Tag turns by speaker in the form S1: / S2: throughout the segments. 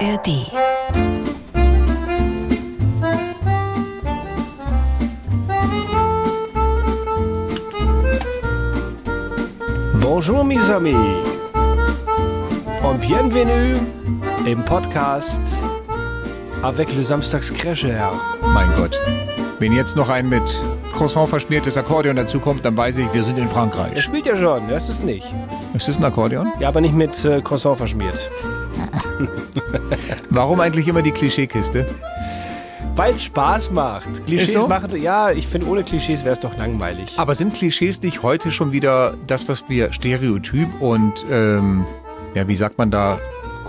S1: ARD.
S2: Bonjour mes amis und bienvenue im Podcast avec le Samstagscrasher.
S3: Mein Gott. Wenn jetzt noch ein mit Croissant verschmiertes Akkordeon dazu kommt, dann weiß ich, wir sind in
S2: Er
S3: Frankreich.
S2: spielt ja schon, hörst du es nicht?
S3: Ist das ein Akkordeon?
S2: Ja, aber nicht mit äh, Croissant verschmiert.
S3: Warum eigentlich immer die Klischeekiste?
S2: Weil es Spaß macht. Klischees
S3: so?
S2: machen, ja, ich finde, ohne Klischees wäre es doch langweilig.
S3: Aber sind Klischees nicht heute schon wieder das, was wir Stereotyp und, ähm, ja, wie sagt man da,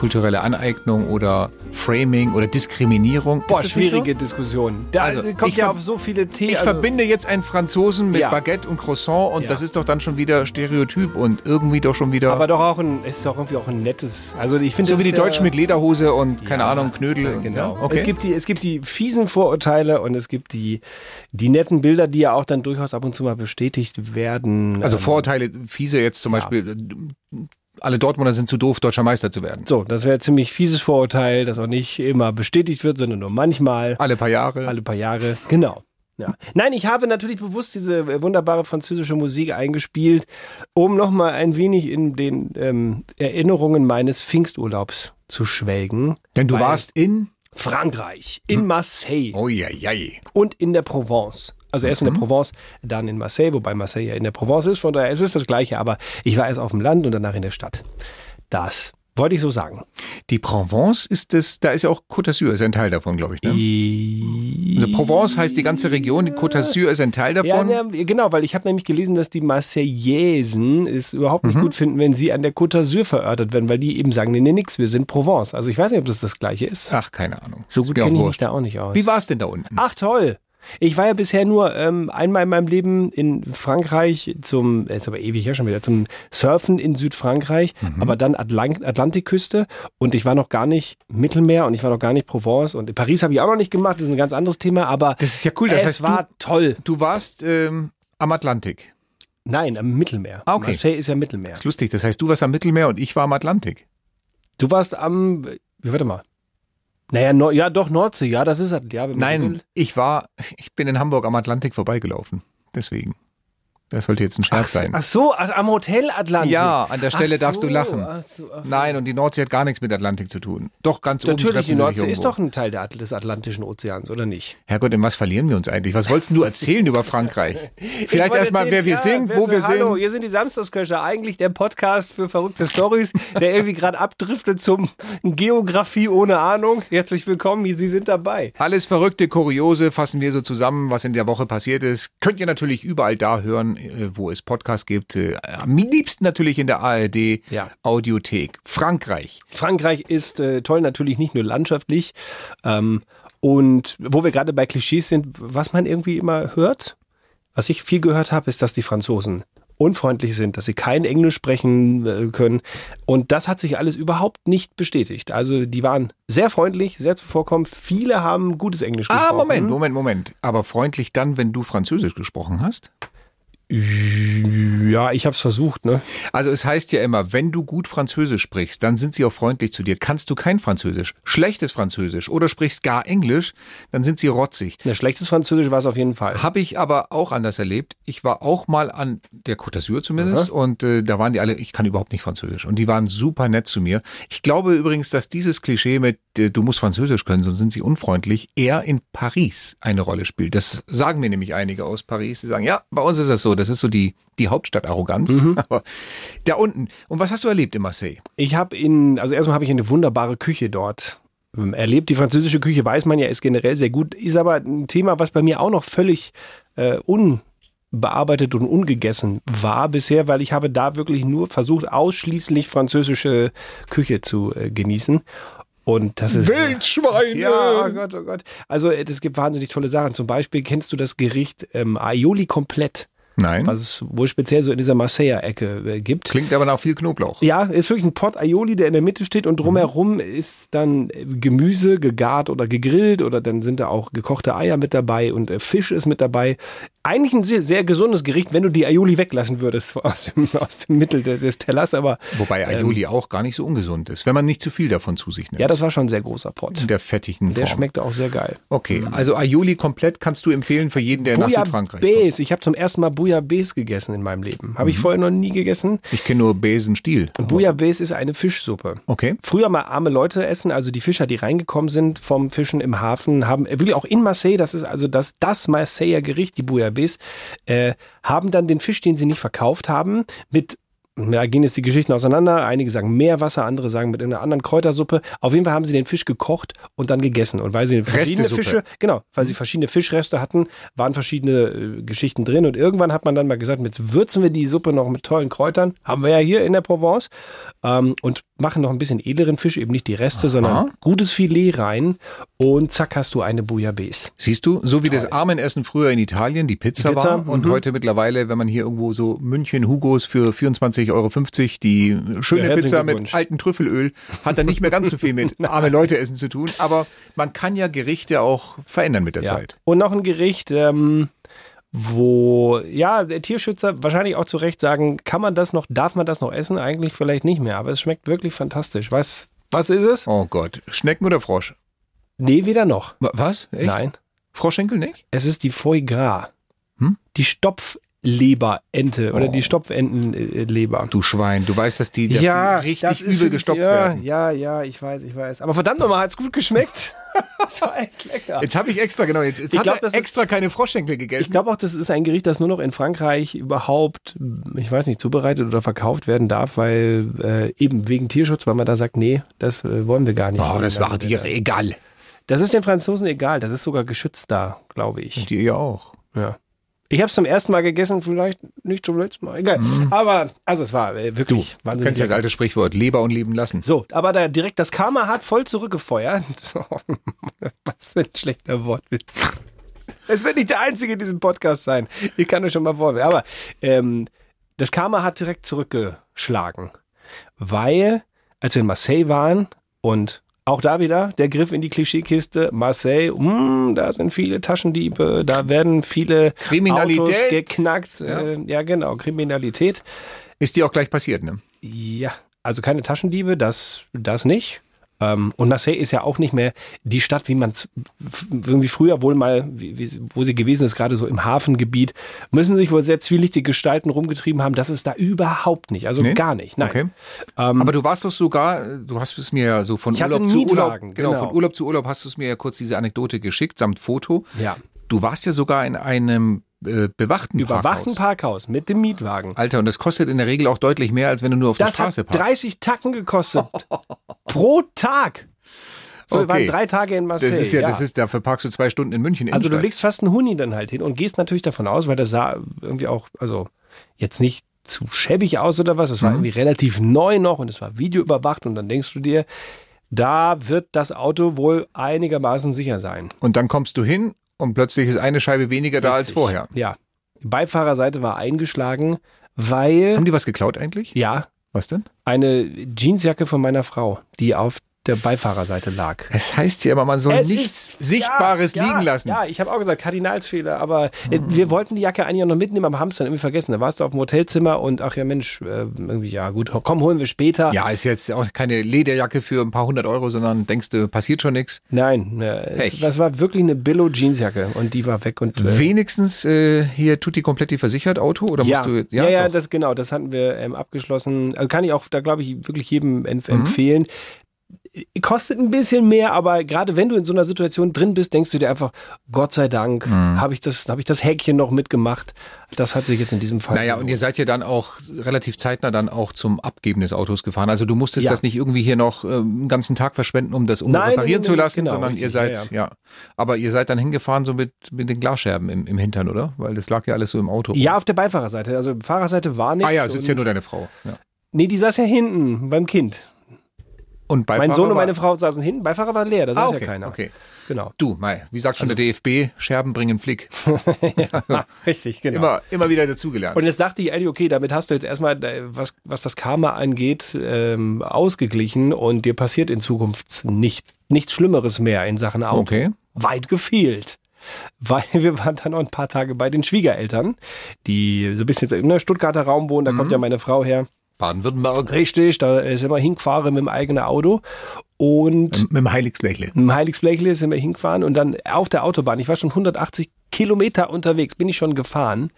S3: kulturelle Aneignung oder Framing oder Diskriminierung?
S2: Boah,
S3: Ist das nicht
S2: schwierige Diskussion. Da
S3: Also,
S2: kommt ja auf so viele Themen.
S3: Ich verbinde jetzt einen Franzosen mit
S2: Ja.
S3: Baguette und Croissant und
S2: Ja.
S3: das ist doch dann schon wieder Stereotyp und irgendwie doch schon wieder
S2: aber doch auch ein, ist doch irgendwie auch ein nettes. Also ich finde
S3: so wie die Deutschen
S2: äh,
S3: mit Lederhose und keine
S2: Ja,
S3: Ahnung Knödel.
S2: Genau.
S3: Okay.
S2: Es, gibt die, es gibt die fiesen Vorurteile und es gibt die, die netten Bilder, die ja auch dann durchaus ab und zu mal bestätigt werden.
S3: Also
S2: Ähm,
S3: Vorurteile, fiese jetzt zum Beispiel, alle Dortmunder sind zu doof, deutscher Meister zu werden.
S2: So, das wäre ein ziemlich fieses Vorurteil, das auch nicht immer bestätigt wird, sondern nur manchmal,
S3: Alle paar Jahre.
S2: alle paar Jahre. Genau. Ja. Nein, ich habe natürlich bewusst diese äh, wunderbare französische Musik eingespielt, um nochmal ein wenig in den ähm, Erinnerungen meines Pfingsturlaubs zu schwelgen.
S3: Denn du warst in.
S2: Frankreich, in Marseille
S3: Oh ja, ja.
S2: und in der Provence. Also erst in der Provence, dann in Marseille, wobei Marseille ja in der Provence ist, von daher ist es das Gleiche, aber ich war erst auf dem Land und danach in der Stadt. Das wollte ich so sagen.
S3: Die Provence ist das, da ist ja auch Côte d'Azur, ist ein Teil davon, glaube ich. Ne? Also Provence heißt die ganze Region, die Côte d'Azur ist ein Teil davon.
S2: ja, genau, weil ich habe nämlich gelesen, dass die Marseillaisen es überhaupt nicht gut finden, wenn sie an der Côte d'Azur verörtert werden, weil die eben sagen, nee, nee, nix, wir sind Provence. Also ich weiß nicht, ob das das Gleiche ist.
S3: Ach, keine Ahnung.
S2: so gut kenne ich mich da auch nicht aus.
S3: Wie war es denn da unten?
S2: Ach toll. Ich war ja bisher nur ähm, einmal in meinem Leben in Frankreich zum, jetzt aber ewig her schon wieder, zum Surfen in Südfrankreich, aber dann Atlant Atlantikküste und ich war noch gar nicht Mittelmeer und ich war noch gar nicht Provence und in Paris habe ich auch noch nicht gemacht, das ist ein ganz anderes Thema, aber
S3: Das ist ja cool, das
S2: es
S3: heißt,
S2: war toll.
S3: Du warst ähm, am Atlantik.
S2: Nein, am Mittelmeer.
S3: Ah, okay.
S2: Marseille ist ja Mittelmeer.
S3: Das ist lustig, das heißt, du warst am Mittelmeer und ich war am Atlantik.
S2: Du warst am, wie, warte mal. Naja, Nor ja doch, Nordsee, ja, das ist, ja,
S3: Nein, ich war, ich bin in Hamburg am Atlantik vorbeigelaufen. Deswegen. Das sollte jetzt ein Scherz sein.
S2: Ach so, ach, am Hotel Atlantik.
S3: Ja, an der Stelle
S2: Ach
S3: darfst du
S2: so,
S3: lachen.
S2: ach so, ach so.
S3: Nein, und die Nordsee hat gar nichts mit Atlantik zu tun. Doch, ganz oben
S2: Natürlich, die Nordsee ist doch ein Teil des Atlantischen Ozeans, oder nicht?
S3: Herrgott, in was verlieren wir uns eigentlich? Was wolltest du erzählen über Frankreich? Vielleicht erstmal, wer wir sind, wo wir
S2: Hallo,
S3: sind.
S2: hier sind die Samstagsköcher, eigentlich der Podcast für verrückte Stories, der irgendwie gerade abdriftet zum Geografie ohne Ahnung. Herzlich willkommen, Sie sind dabei.
S3: Alles Verrückte, Kuriose fassen wir so zusammen, was in der Woche passiert ist. Könnt ihr natürlich überall da hören, wo es Podcasts gibt. Äh, Am liebsten natürlich in der ARD
S2: Ja.
S3: Audiothek. Frankreich.
S2: Frankreich ist äh, toll, natürlich nicht nur landschaftlich. Ähm, und wo wir gerade bei Klischees sind, was man irgendwie immer hört, was ich viel gehört habe, ist, dass die Franzosen unfreundlich sind, dass sie kein Englisch sprechen äh, können. Und das hat sich alles überhaupt nicht bestätigt. Also die waren sehr freundlich, sehr zuvorkommend. Viele haben gutes Englisch gesprochen.
S3: Ah, Moment, Moment, Moment. Aber freundlich dann, wenn du Französisch gesprochen hast?
S2: Ja, ich habe es versucht, ne?
S3: Also es heißt ja immer, wenn du gut Französisch sprichst, dann sind sie auch freundlich zu dir. Kannst du kein Französisch, schlechtes Französisch oder sprichst gar Englisch, dann sind sie rotzig.
S2: Ein schlechtes Französisch war es auf jeden Fall.
S3: Habe ich aber auch anders erlebt. Ich war auch mal an der Côte d'Azur zumindest und äh, da waren die alle, ich kann überhaupt nicht Französisch und die waren super nett zu mir. Ich glaube übrigens, dass dieses Klischee mit du musst Französisch können, sonst sind sie unfreundlich, eher in Paris eine Rolle spielt. Das sagen mir nämlich einige aus Paris. Die sagen, ja, bei uns ist das so, das ist so die, die Hauptstadt-Arroganz. Aber da unten. Und was hast du erlebt in Marseille?
S2: Ich habe in, also erstmal habe ich eine wunderbare Küche dort ähm, erlebt. Die französische Küche weiß man ja, ist generell sehr gut, ist aber ein Thema, was bei mir auch noch völlig äh, unbearbeitet und ungegessen war bisher, weil ich habe da wirklich nur versucht, ausschließlich französische Küche zu äh, genießen. Und das ist.
S3: Wildschweine!
S2: Ja, oh Gott, oh Gott. Also äh, es gibt wahnsinnig tolle Sachen. Zum Beispiel kennst du das Gericht ähm, Aioli komplett,
S3: Nein.
S2: was es wohl speziell so in dieser Marseilla-Ecke äh, gibt.
S3: Klingt aber nach viel Knoblauch.
S2: Ja, ist wirklich ein Pot Aioli, der in der Mitte steht und drumherum ist dann Gemüse gegart oder gegrillt oder dann sind da auch gekochte Eier mit dabei und äh, Fisch ist mit dabei. Eigentlich ein sehr, sehr gesundes Gericht, wenn du die Aioli weglassen würdest aus dem, aus dem Mittel des, des Tellers, aber
S3: Wobei Aioli auch gar nicht so ungesund ist, wenn man nicht zu viel davon zu sich nimmt.
S2: ja, das war schon ein sehr großer Pot.
S3: in der fettigen
S2: Der
S3: Form.
S2: schmeckt auch sehr geil.
S3: Okay, also Aioli komplett kannst du empfehlen für jeden, der nach Südfrankreich kommt.
S2: Bouillabaisse. Ich habe zum ersten Mal Bouillabaisse gegessen in meinem Leben. Habe ich
S3: Mhm.
S2: vorher noch nie gegessen.
S3: Ich kenne nur Besenstiel.
S2: Und Bouillabaisse ist eine Fischsuppe.
S3: Okay.
S2: Früher mal arme Leute essen, also die Fischer, die reingekommen sind vom Fischen im Hafen, haben wirklich auch in Marseille, das ist also das, das Marseiller Gericht, die Bouillabaisse, äh, haben dann den Fisch, den sie nicht verkauft haben, mit da gehen jetzt die Geschichten auseinander. Einige sagen Meerwasser, andere sagen mit einer anderen Kräutersuppe. Auf jeden Fall haben sie den Fisch gekocht und dann gegessen. Und weil sie verschiedene. Fische, genau, weil sie verschiedene Fischreste hatten, waren verschiedene äh, Geschichten drin. Und irgendwann hat man dann mal gesagt, jetzt würzen wir die Suppe noch mit tollen Kräutern. Haben wir ja hier in der Provence. Ähm, und machen noch ein bisschen edleren Fisch, eben nicht die Reste, sondern gutes Filet rein. Und zack, hast du eine Bouillabaisse.
S3: Siehst du, so wie das Armenessen früher in Italien, die Pizza,
S2: Die Pizza,
S3: war und
S2: mhm.
S3: heute mittlerweile, wenn man hier irgendwo so München Hugos für 24,50 Euro die schöne
S2: Ja,
S3: Pizza mit altem Trüffelöl, hat dann nicht mehr ganz so viel mit arme Leute essen zu tun, aber man kann ja Gerichte auch verändern mit der
S2: Ja.
S3: Zeit.
S2: Und noch ein Gericht, ähm, wo, ja, der Tierschützer wahrscheinlich auch zu Recht sagen, kann man das noch, darf man das noch essen? Eigentlich vielleicht nicht mehr, aber es schmeckt wirklich fantastisch. Was, was ist es?
S3: Oh Gott, Schnecken oder Frosch?
S2: Nee, weder noch.
S3: Wa- Was? Echt?
S2: Nein.
S3: Froschschenkel nicht?
S2: Es ist die Foie Gras.
S3: Hm?
S2: Die Stopfleberente oder
S3: Oh.
S2: die Stopfentenleber.
S3: Du Schwein, du weißt, dass die, dass die richtig übel gestopft
S2: ja,
S3: werden.
S2: Ja, ja, ich weiß, ich weiß. Aber verdammt nochmal, hat's gut geschmeckt. das war echt lecker.
S3: Jetzt habe ich extra, genau, jetzt, jetzt
S2: Ich
S3: hat
S2: glaub, das ist-
S3: extra keine Froschschenkel gegessen.
S2: Ich glaube auch, das ist ein Gericht, das nur noch in Frankreich überhaupt, ich weiß nicht, zubereitet oder verkauft werden darf, weil äh, eben wegen Tierschutz, weil man da sagt, nee, das äh, wollen wir gar nicht.
S3: oh, das war dir egal.
S2: Das ist den Franzosen egal, das ist sogar geschützt da, glaube ich.
S3: Dir ja auch.
S2: Ja. Ich habe es zum ersten Mal gegessen, vielleicht nicht zum letzten Mal, egal. Aber, also es war äh, wirklich
S3: du
S2: wahnsinnig
S3: kennst ja das alte Sprichwort, Leber und leben lassen.
S2: So, aber da direkt das Karma hat voll zurückgefeuert. Was für ein schlechter Wortwitz. Es wird nicht der einzige in diesem Podcast sein. Ich kann euch schon mal vorstellen. Aber ähm, das Karma hat direkt zurückgeschlagen. Weil, als wir in Marseille waren und auch da wieder der Griff in die Klischeekiste, Marseille, mm, da sind viele Taschendiebe, da werden viele
S3: Kriminalität.
S2: Autos geknackt.
S3: Ja.
S2: Äh, ja, genau, Kriminalität.
S3: Ist dir auch gleich passiert, ne?
S2: Ja, also keine Taschendiebe, das, das nicht. Ähm, und Marseille ist ja auch nicht mehr die Stadt, wie man es irgendwie früher wohl mal, wo sie gewesen ist, gerade so im Hafengebiet, müssen sich wohl sehr zwielichtige Gestalten rumgetrieben haben. Das ist da überhaupt nicht. Also
S3: Nee?
S2: gar nicht. Nein.
S3: Okay.
S2: Ähm,
S3: Aber du warst doch sogar, du hast es mir ja so von Urlaub zu Urlaub, genau,
S2: genau.
S3: von Urlaub zu Urlaub hast du es mir ja kurz diese Anekdote geschickt, samt Foto.
S2: ja.
S3: Du warst ja sogar in einem äh, bewachten
S2: Überwachten
S3: Parkhaus.
S2: Parkhaus mit dem Mietwagen.
S3: Alter, und das kostet in der Regel auch deutlich mehr, als wenn du nur auf der
S2: Das hat
S3: Straße parkst.
S2: 30 Tacken gekostet. pro Tag. So, wir
S3: Okay.
S2: waren drei Tage in
S3: Das
S2: Marseille.
S3: ist ja, das ist, dafür parkst du zwei Stunden in München.
S2: Also du legst fast einen Huni dann halt hin und gehst natürlich davon aus, weil das sah irgendwie auch, also jetzt nicht zu schäbig aus oder was, es war
S3: Mhm.
S2: irgendwie relativ neu noch und es war videoüberwacht und dann denkst du dir, da wird das Auto wohl einigermaßen sicher sein.
S3: Und dann kommst du hin und plötzlich ist eine Scheibe weniger da als
S2: Richtig.
S3: vorher.
S2: Ja. Die Beifahrerseite war eingeschlagen, weil,
S3: Haben die was geklaut eigentlich?
S2: ja,
S3: Was denn?
S2: eine Jeansjacke von meiner Frau, die auf der Beifahrerseite lag.
S3: Es heißt ja immer, man soll
S2: Es
S3: nichts
S2: ist-
S3: Sichtbares
S2: ja,
S3: liegen lassen.
S2: Ja, ich habe auch gesagt, Kardinalsfehler, aber äh, wir wollten die Jacke eigentlich auch noch mitnehmen, aber haben es dann irgendwie vergessen. Da warst du auf dem Hotelzimmer und ach ja Mensch, äh, irgendwie, ja gut, komm, holen wir später.
S3: Ja, ist jetzt auch keine Lederjacke für ein paar hundert Euro, sondern denkst du, passiert schon nichts.
S2: Nein, äh, es, das war wirklich eine Billo Jeansjacke und die war weg und
S3: Wenigstens hier tut die komplett die versichert Auto oder
S2: ja,
S3: musst du
S2: ja, ja,
S3: doch.
S2: das genau, das hatten wir ähm, abgeschlossen. Also kann ich auch, da glaube ich wirklich jedem empf
S3: Mhm.
S2: Kostet ein bisschen mehr, aber gerade wenn du in so einer Situation drin bist, denkst du dir einfach, Gott sei Dank,
S3: Mhm.
S2: habe ich das, habe ich das Häkchen noch mitgemacht. Das hat sich jetzt in diesem Fall.
S3: Naja, und ihr seid ja dann auch relativ zeitnah dann auch zum Abgeben des Autos gefahren. Also du musstest
S2: Ja.
S3: das nicht irgendwie hier noch äh, einen ganzen Tag verschwenden, um das um
S2: Nein,
S3: reparieren
S2: nein,
S3: zu lassen,
S2: genau,
S3: sondern
S2: richtig,
S3: ihr seid,
S2: ja,
S3: ja, Aber ihr seid dann hingefahren so mit, mit den Glasscherben im, im Hintern, oder? Weil das lag ja alles so im Auto.
S2: Ja, auf der Beifahrerseite. Also Fahrerseite war nichts.
S3: Ah ja, sitzt ja nur deine Frau. Ja.
S2: Nee, die saß ja hinten beim Kind.
S3: Und Beifahrer
S2: mein Sohn und meine Frau saßen hinten. Beifahrer war leer, da saß
S3: Ah, okay,
S2: ja keiner.
S3: okay.
S2: Genau.
S3: Du, Mai, wie sagt schon der DFB, Scherben bringen Flick.
S2: Richtig, genau.
S3: Immer, immer wieder dazugelernt.
S2: Und jetzt dachte ich, Eddie, okay, damit hast du jetzt erstmal, äh, was, was das Karma angeht, ähm, ausgeglichen und dir passiert in Zukunft nicht, nichts Schlimmeres mehr in Sachen Auto.
S3: Okay.
S2: Weit gefehlt. weil wir waren dann noch ein paar Tage bei den Schwiegereltern, die so ein bisschen im Stuttgarter Raum wohnen, da mhm. kommt ja meine Frau her.
S3: Baden-Württemberg.
S2: Richtig, da sind wir hingefahren mit dem eigenen Auto. Und
S3: mit dem Heiligsblechle.
S2: Mit dem Heiligsblechle sind wir hingefahren und dann auf der Autobahn, ich war schon 180 Kilometer unterwegs, bin ich schon gefahren,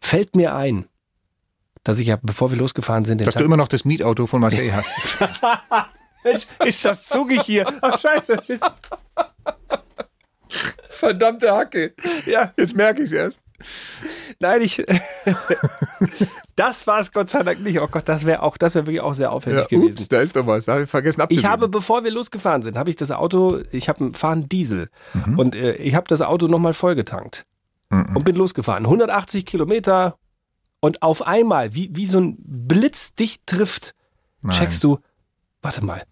S2: fällt mir ein, dass ich ja, bevor wir losgefahren sind,
S3: dass du immer noch das Mietauto von Marseille hast.
S2: Mensch, ist das zugig hier? Ach, scheiße.
S3: Verdammte Hacke. Ja, jetzt merke ich es erst.
S2: Nein, ich. das war es Gott sei Dank nicht. Oh Gott, das wäre auch, das wäre wirklich auch sehr aufwendig ja, gewesen. Ups,
S3: da ist doch was. Da habe ich vergessen
S2: abzunehmen. Ich habe, bevor wir losgefahren sind, habe ich das Auto, ich habe fahren Diesel mhm. und äh, ich habe das Auto nochmal vollgetankt mhm. und bin losgefahren. 180 Kilometer und auf einmal, wie, wie so ein Blitz dich trifft, Nein. checkst du, warte mal,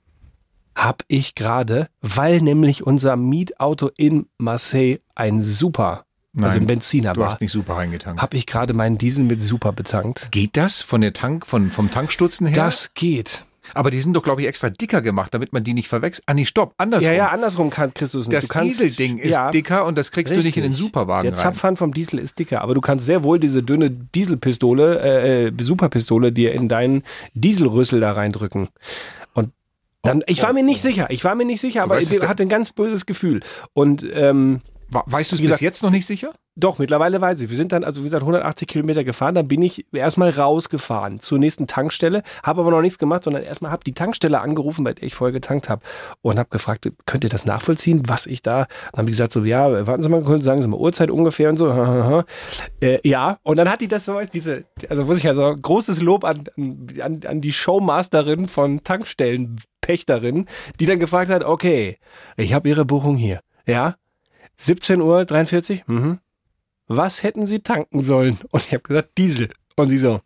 S2: hab ich gerade, weil nämlich unser Mietauto in Marseille ein super
S3: Nein, also
S2: ein Benziner
S3: du war. Du hast nicht super reingetankt.
S2: Habe ich gerade meinen Diesel mit super betankt.
S3: Geht das von der Tank, von, vom Tankstutzen her?
S2: Das geht.
S3: Aber die sind doch, glaube ich, extra dicker gemacht, damit man die nicht verwechselt. Ah, nee, stopp, andersrum.
S2: Ja, ja, andersrum kannst, kriegst du es
S3: nicht. Das Dieselding ist ja, dicker und das kriegst richtig. du nicht in den Superwagen
S2: Der Zapfhahn vom Diesel ist dicker, aber du kannst sehr wohl diese dünne Dieselpistole, äh, äh Superpistole dir in deinen Dieselrüssel da reindrücken. Und dann, ich war mir nicht sicher, ich war mir nicht sicher, aber ich hatte ein ganz böses Gefühl. Und ähm,
S3: Weißt du es bis jetzt noch nicht sicher?
S2: Doch, mittlerweile weiß ich. Wir sind dann, also wie gesagt, 180 Kilometer gefahren. Dann bin ich erstmal rausgefahren zur nächsten Tankstelle, habe aber noch nichts gemacht, sondern erstmal habe die Tankstelle angerufen, bei der ich vorher getankt habe und habe gefragt, könnt ihr das nachvollziehen, was ich da? Dann haben die gesagt so, ja, warten Sie mal kurz, sagen Sie mal Uhrzeit ungefähr und so. Äh, ja, und dann hat die das so, diese, also muss ich ja sagen, großes Lob an, an, an die Showmasterin von Tankstellenpächterin, die dann gefragt hat, okay, ich habe Ihre Buchung hier. Ja, 17 Uhr 43, mhm. Was hätten Sie tanken sollen? Und ich habe gesagt, Diesel. Und sie so,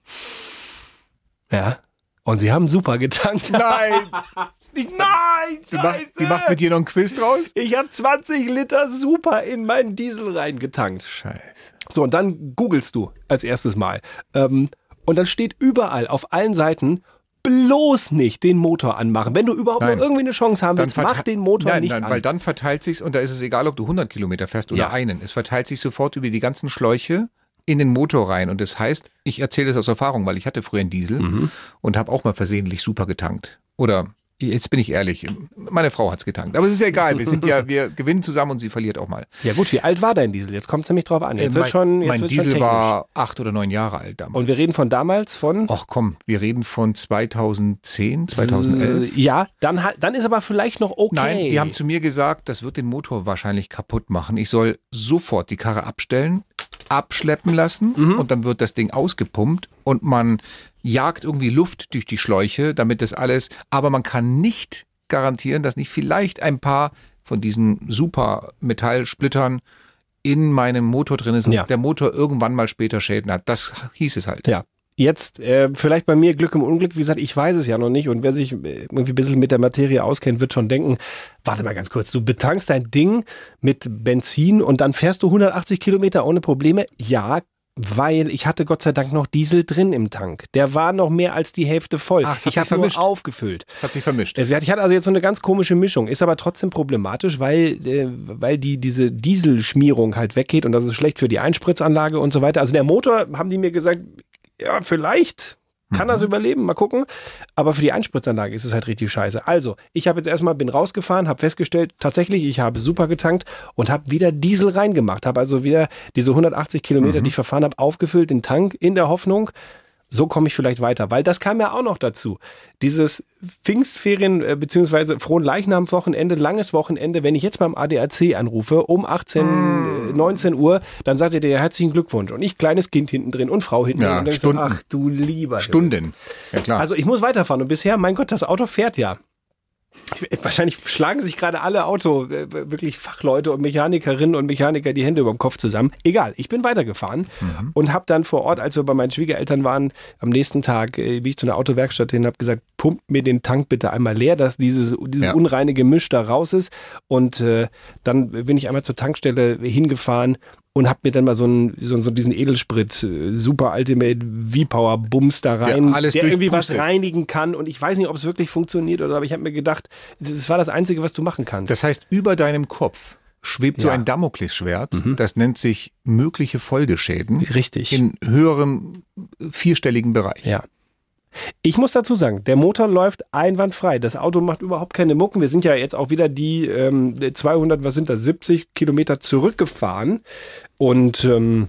S2: ja. Und sie haben super getankt.
S3: Nein!
S2: Nein!
S3: Die macht, die macht mit dir noch einen Quiz draus?
S2: Ich habe 20 Liter super in meinen Diesel reingetankt.
S3: Scheiße.
S2: So, und dann googelst du als erstes Mal. Ähm, und dann steht überall auf allen Seiten bloß nicht den Motor anmachen. Wenn du überhaupt nein. noch irgendwie eine Chance haben willst, mach den Motor
S3: nein,
S2: nicht
S3: nein,
S2: an.
S3: Weil dann verteilt sich's und da ist es egal, ob du 100 Kilometer fährst oder ja. einen. Es verteilt sich sofort über die ganzen Schläuche in den Motor rein. Und das heißt, ich erzähle das aus Erfahrung, weil ich hatte früher einen Diesel mhm. und habe auch mal versehentlich super getankt. Oder Jetzt bin ich ehrlich, meine Frau hat's getankt. Aber es ist ja egal, wir sind ja, wir gewinnen zusammen und sie verliert auch mal.
S2: Ja gut, wie alt war dein Diesel? Jetzt kommt es nämlich drauf an. Jetzt
S3: äh,
S2: wird schon,
S3: jetzt mein Diesel schon war acht oder neun Jahre alt damals.
S2: Und wir reden von damals von?
S3: Ach komm, wir reden von 2010, 2011.
S2: Ja, dann, dann ist aber vielleicht noch okay.
S3: Nein, die haben zu mir gesagt, das wird den Motor wahrscheinlich kaputt machen. Ich soll sofort die Karre abstellen, abschleppen lassen mhm. und dann wird das Ding ausgepumpt und man jagt irgendwie Luft durch die Schläuche, damit das alles, aber man kann nicht garantieren, dass nicht vielleicht ein paar von diesen super Metallsplittern in meinem Motor drin ist und ja. der Motor irgendwann mal später Schäden hat. Das hieß es halt.
S2: Ja. Jetzt, äh, vielleicht bei mir Glück im Unglück, wie gesagt, ich weiß es ja noch nicht und wer sich irgendwie ein bisschen mit der Materie auskennt, wird schon denken, warte mal ganz kurz, du betankst dein Ding mit Benzin und dann fährst du 180 Kilometer ohne Probleme? Ja, weil ich hatte Gott sei Dank noch Diesel drin im Tank. Der war noch mehr als die Hälfte voll.
S3: Ach,
S2: ich habe nur aufgefüllt.
S3: Das hat sich vermischt.
S2: Äh, ich hatte also jetzt so eine ganz komische Mischung, ist aber trotzdem problematisch, weil äh, weil die diese Dieselschmierung halt weggeht und das ist schlecht für die Einspritzanlage und so weiter. Also der Motor haben die mir gesagt, ja, vielleicht kann mhm. das überleben, mal gucken. Aber für die Einspritzanlage ist es halt richtig scheiße. Also, ich habe jetzt erstmal, bin rausgefahren, habe festgestellt, tatsächlich, ich habe super getankt und habe wieder Diesel reingemacht. Habe also wieder diese 180 Kilometer, mhm. die ich verfahren habe, aufgefüllt, den Tank, in der Hoffnung, so komme ich vielleicht weiter. Weil das kam ja auch noch dazu. Dieses Pfingstferien äh, beziehungsweise frohen Leichnamswochenende, langes Wochenende, wenn ich jetzt beim ADAC anrufe um 18, mm. 19 Uhr, dann sagt er dir herzlichen Glückwunsch. Und ich kleines Kind hinten drin und Frau hinten
S3: ja,
S2: drin. Und
S3: Stunden.
S2: ach du lieber.
S3: Stunden. Ja, klar.
S2: Also ich muss weiterfahren. Und bisher, mein Gott, das Auto fährt ja. Wahrscheinlich schlagen sich gerade alle Auto, äh, wirklich Fachleute und Mechanikerinnen und Mechaniker die Hände über dem Kopf zusammen. Egal, ich bin weitergefahren mhm. und habe dann vor Ort, als wir bei meinen Schwiegereltern waren, am nächsten Tag, äh, wie ich zu einer Autowerkstatt hin, habe gesagt, pumpt mir den Tank bitte einmal leer, dass dieses, dieses ja. unreine Gemisch da raus ist. Und äh, dann bin ich einmal zur Tankstelle hingefahren und hab mir dann mal so einen, so, so diesen Edelsprit, äh, Super Ultimate V-Power Bums da rein,
S3: der, alles
S2: der irgendwie was reinigen kann. Und ich weiß nicht, ob es wirklich funktioniert oder, aber ich habe mir gedacht, das war das Einzige, was du machen kannst.
S3: Das heißt, über deinem Kopf schwebt so
S2: Ja.
S3: ein Damoklesschwert. Das nennt sich mögliche Folgeschäden
S2: Richtig.
S3: in höherem vierstelligen Bereich.
S2: Ja. Ich muss dazu sagen, der Motor läuft einwandfrei. Das Auto macht überhaupt keine Mucken. Wir sind ja jetzt auch wieder die ähm, 200, was sind das, 70 Kilometer zurückgefahren. Und ähm,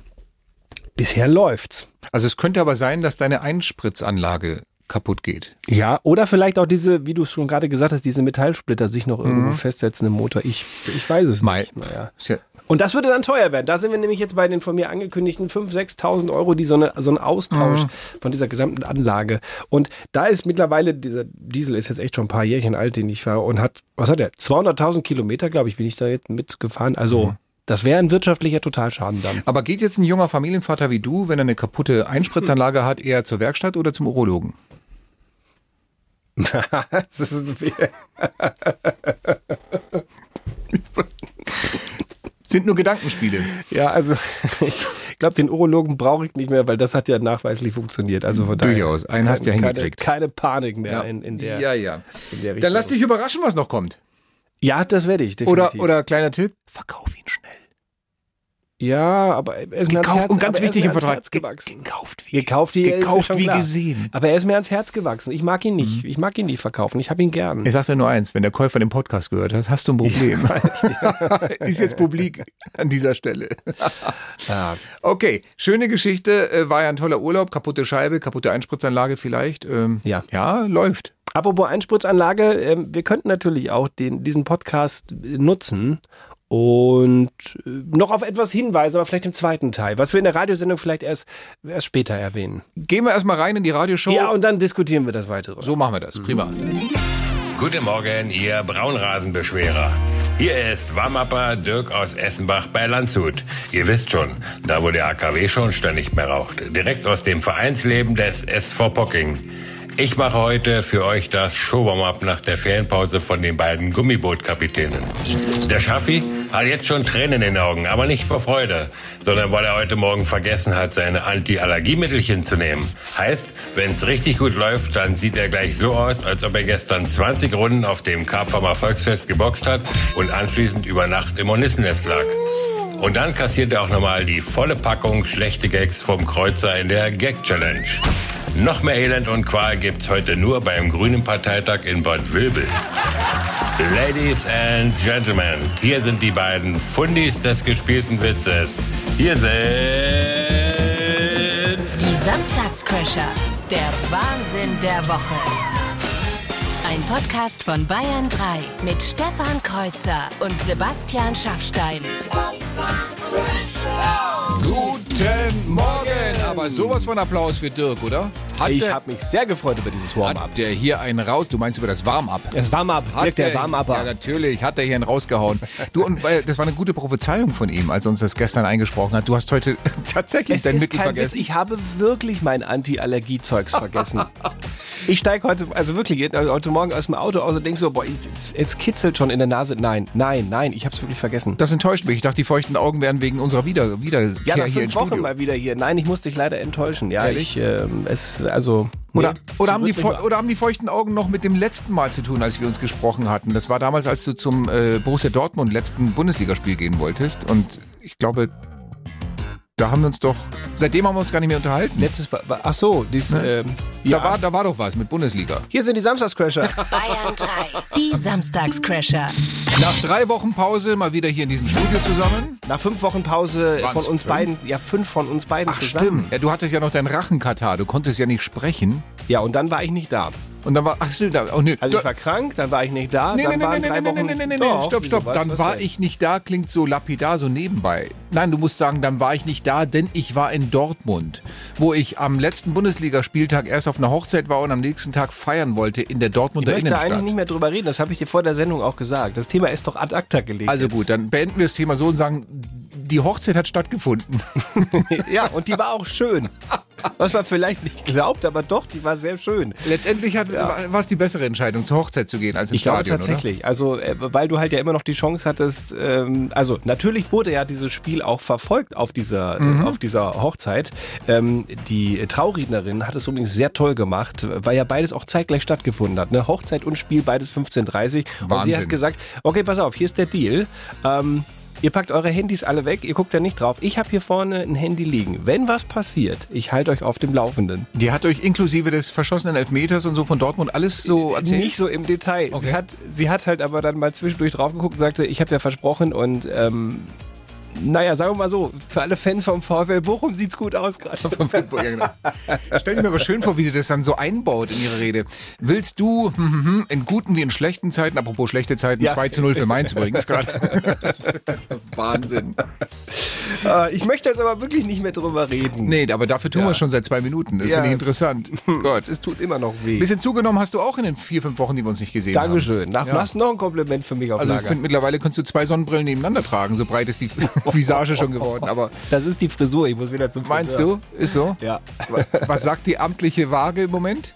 S2: bisher läuft's.
S3: Also es könnte aber sein, dass deine Einspritzanlage kaputt geht.
S2: Ja, oder vielleicht auch diese, wie du es schon gerade gesagt hast, diese Metallsplitter sich noch irgendwo festsetzen im Motor. Ich, ich weiß es
S3: Mei-
S2: nicht. Naja.
S3: Ist ja,
S2: Und das würde dann teuer werden. Da sind wir nämlich jetzt bei den von mir angekündigten 5.000, 6.000 Euro, die so, eine, so ein Austausch von dieser gesamten Anlage. Und da ist mittlerweile, dieser Diesel ist jetzt echt schon ein paar Jährchen alt, den ich fahre und hat, was hat der? 200.000 Kilometer, glaube ich, bin ich da jetzt mitgefahren. Also, das wäre ein wirtschaftlicher Totalschaden dann.
S3: aber geht jetzt ein junger Familienvater wie du, wenn er eine kaputte Einspritzanlage hat, eher zur Werkstatt oder zum Urologen?
S2: das ist,
S3: Sind nur Gedankenspiele.
S2: ja, also, ich glaube, den Urologen brauche ich nicht mehr, weil das hat ja nachweislich funktioniert. Also von daher
S3: Durchaus. Einen hast du ja
S2: keine,
S3: hingekriegt.
S2: Keine Panik mehr in, in der,
S3: ja, ja.
S2: der.
S3: Dann lass dich überraschen, was noch kommt.
S2: Ja, das werde ich.
S3: Oder,
S2: definitiv.
S3: oder kleiner Tipp, verkauf ihn schnell.
S2: Ja, aber er ist mir ans Herz,
S3: und ganz wichtig im Vertrag,
S2: Herz
S3: ge-
S2: gewachsen.
S3: gekauft wie,
S2: Gekauft wie,
S3: gekauft wie
S2: klar.
S3: gesehen.
S2: Aber er ist mir ans Herz gewachsen. Ich mag ihn nicht. Ich mag ihn nicht verkaufen. Ich habe ihn gern.
S3: Ich sag dir nur eins, wenn der Käufer den Podcast gehört hat, hast du ein Problem. Ist jetzt publik an dieser Stelle.
S2: Ja.
S3: Okay, schöne Geschichte, äh, war ja ein toller Urlaub, kaputte Scheibe, kaputte Einspritzanlage vielleicht. Ähm,
S2: Ja.
S3: Ja, läuft.
S2: Apropos Einspritzanlage, ähm, wir könnten natürlich auch den, diesen Podcast nutzen und äh, noch auf etwas hinweisen, aber vielleicht im zweiten Teil, was wir in der Radiosendung vielleicht erst, erst später erwähnen.
S3: Gehen wir erstmal rein in die Radioshow.
S2: Ja, und dann diskutieren wir das weitere.
S3: so machen wir das. Prima.
S1: Guten Morgen, ihr Braunrasenbeschwerer. Hier ist Warmapper Dirk aus Essenbach bei Landshut. Ihr wisst schon, da wo der AKW schon ständig mehr raucht. Direkt aus dem Vereinsleben des SV Pocking. Ich mache heute für euch das Show-Warm-Up nach der Ferienpause von den beiden Gummibootkapitänen. Der Schaffi hat jetzt schon Tränen in den Augen, aber nicht vor Freude, sondern weil er heute Morgen vergessen hat, seine Anti-Allergiemittelchen zu nehmen. Heißt, wenn es richtig gut läuft, dann sieht er gleich so aus, als ob er gestern 20 Runden auf dem Karpfamer Volksfest geboxt hat und anschließend über Nacht im Hornissennest lag. Und dann kassiert er auch nochmal die volle Packung schlechte Gags vom Kreuzer in der Gag Challenge. Noch mehr Elend und Qual gibt's heute nur beim Grünen Parteitag in Bad Wilbel. Ladies and Gentlemen, hier sind die beiden Fundis des gespielten Witzes. Hier sind
S4: Die Samstagscrasher. Der Wahnsinn der Woche. Ein Podcast von Bayern 3 mit Stefan Kreuzer und Sebastian Schaffstein.
S3: Guten Morgen. Aber sowas von Applaus für Dirk, oder? Hat
S2: Ich
S3: der,
S2: habe mich sehr gefreut über dieses Warm-up.
S3: hat der hier einen raus? Du meinst über das Warm-up?
S2: Das Warm-up,
S3: Hat
S2: Dirk, der
S3: er- Ja,
S2: Warm-Upper.
S3: natürlich, hat er hier einen rausgehauen. Du, und weil, das war eine gute Prophezeiung von ihm, als er uns das gestern eingesprochen hat. Du hast heute tatsächlich
S2: Es
S3: dein Mittel
S2: kein Witz,
S3: vergessen.
S2: ich habe wirklich mein Anti-Allergie-Zeugs vergessen. ich steige heute, also wirklich, also heute Morgen aus dem Auto aus und denke so, boah, es, es kitzelt schon in der Nase. Nein, nein, nein, ich habe es wirklich vergessen.
S3: Das enttäuscht mich. Ich dachte, die feuchten Augen wären wegen unserer Wieder Wiederkehr
S2: Ja, nach
S3: hier
S2: fünf
S3: im
S2: Wochen
S3: Studio.
S2: mal wieder hier. Nein, ich musste dich leider enttäuschen. Ja,
S3: Ehrlich?
S2: ich, ähm, es, also.
S3: Oder,
S2: nee,
S3: oder, haben die, oder haben die feuchten Augen noch mit dem letzten Mal zu tun, als wir uns gesprochen hatten? Das war damals, als du zum äh, Borussia Dortmund letzten Bundesligaspiel gehen wolltest. Und ich glaube, da haben wir uns doch. Seitdem haben wir uns gar nicht mehr unterhalten.
S2: Letztes, war- war- ach so, dies, ähm, ja.
S3: Da, war, da war doch was mit Bundesliga.
S2: Hier sind die Samstagscrasher.
S4: Bayern 3. Die Samstagscrasher.
S3: Nach drei Wochen Pause mal wieder hier in diesem Studio zusammen.
S2: Nach fünf Wochen Pause
S3: Waren's
S2: von uns
S3: fünf?
S2: beiden, ja, fünf von uns beiden zusammen.
S3: Ja, du hattest ja noch deinen Rachenkatar. Du konntest ja nicht sprechen.
S2: Ja, und dann war ich nicht da.
S3: Und dann war. Ach, stimmt. da- Oh, nee.
S2: Also ich war krank, dann war ich nicht da,
S3: Nee, nee,
S2: dann
S3: nee,
S2: waren
S3: nee,
S2: drei
S3: nee,
S2: Wochen...
S3: nee, nee, nee, nee,
S2: Doch,
S3: stopp, stopp. Dann
S2: was
S3: war
S2: denn?
S3: ich nicht da, klingt so lapidar, so nebenbei. Nein, du musst sagen, dann war ich nicht da, denn ich war in Dortmund, wo ich am letzten Bundesligaspieltag erst auf einer Hochzeit war und am nächsten Tag feiern wollte in der
S2: Ich
S3: Dortmunder
S2: möchte eigentlich
S3: Innenstadt.
S2: nicht mehr drüber reden, das habe ich dir vor der Sendung auch gesagt. Das Thema ist doch ad acta gelegt.
S3: Also
S2: jetzt.
S3: gut, dann beenden wir das Thema so und sagen, die Hochzeit hat stattgefunden.
S2: Ja, und die war auch schön. Was man vielleicht nicht glaubt, aber doch, die war sehr schön.
S3: Letztendlich hat, war war es die bessere Entscheidung, zur Hochzeit zu gehen als ins
S2: Ich glaube
S3: Stadion,
S2: tatsächlich. Also, äh, weil du halt ja immer noch die Chance hattest, ähm, also natürlich wurde ja dieses Spiel auch verfolgt auf dieser,
S3: Mhm.
S2: auf dieser Hochzeit. Ähm, die Traurednerin hat es übrigens sehr toll gemacht, weil ja beides auch zeitgleich stattgefunden hat. Ne? Hochzeit und Spiel, beides 15.30 Und sie hat gesagt, okay, pass auf, hier ist der Deal. Ähm, Ihr packt eure Handys alle weg, ihr guckt da nicht drauf. Ich habe hier vorne ein Handy liegen. Wenn was passiert, ich halte euch auf dem Laufenden.
S3: Die hat euch inklusive des verschossenen Elfmeters und so von Dortmund alles so erzählt?
S2: Nicht so im Detail.
S3: Okay.
S2: Sie, hat, sie hat halt aber dann mal zwischendurch drauf geguckt und sagte, ich habe ja versprochen und ähm, naja, sagen wir mal so, für alle Fans vom VfL Bochum sieht's gut aus gerade.
S3: Ja, genau. Stell dir mir aber schön vor, wie sie das dann so einbaut in ihre Rede. Willst du hm, hm, hm, in guten wie in schlechten Zeiten, apropos schlechte Zeiten,
S2: Ja.
S3: 2 zu 0 für Mainz übrigens gerade. Wahnsinn.
S2: Äh, ich möchte jetzt aber wirklich nicht mehr drüber reden.
S3: Nee, aber dafür tun
S2: Ja.
S3: wir es schon seit zwei Minuten. Das
S2: Ja.
S3: finde ich interessant. Gott.
S2: Es tut immer noch weh.
S3: Bisschen zugenommen hast du auch in den vier, fünf Wochen, die wir uns nicht gesehen
S2: Dankeschön. Nach,
S3: haben. Ja.
S2: Hast du noch ein Kompliment für mich auf
S3: Also ich
S2: Lager?
S3: finde, mittlerweile kannst du zwei Sonnenbrillen nebeneinander tragen. So breit ist die Visage schon geworden. Aber
S2: Das ist die Frisur, ich muss wieder zum
S3: meinst
S2: Friseur.
S3: du? Ist so?
S2: Ja.
S3: Was sagt die amtliche Waage im Moment?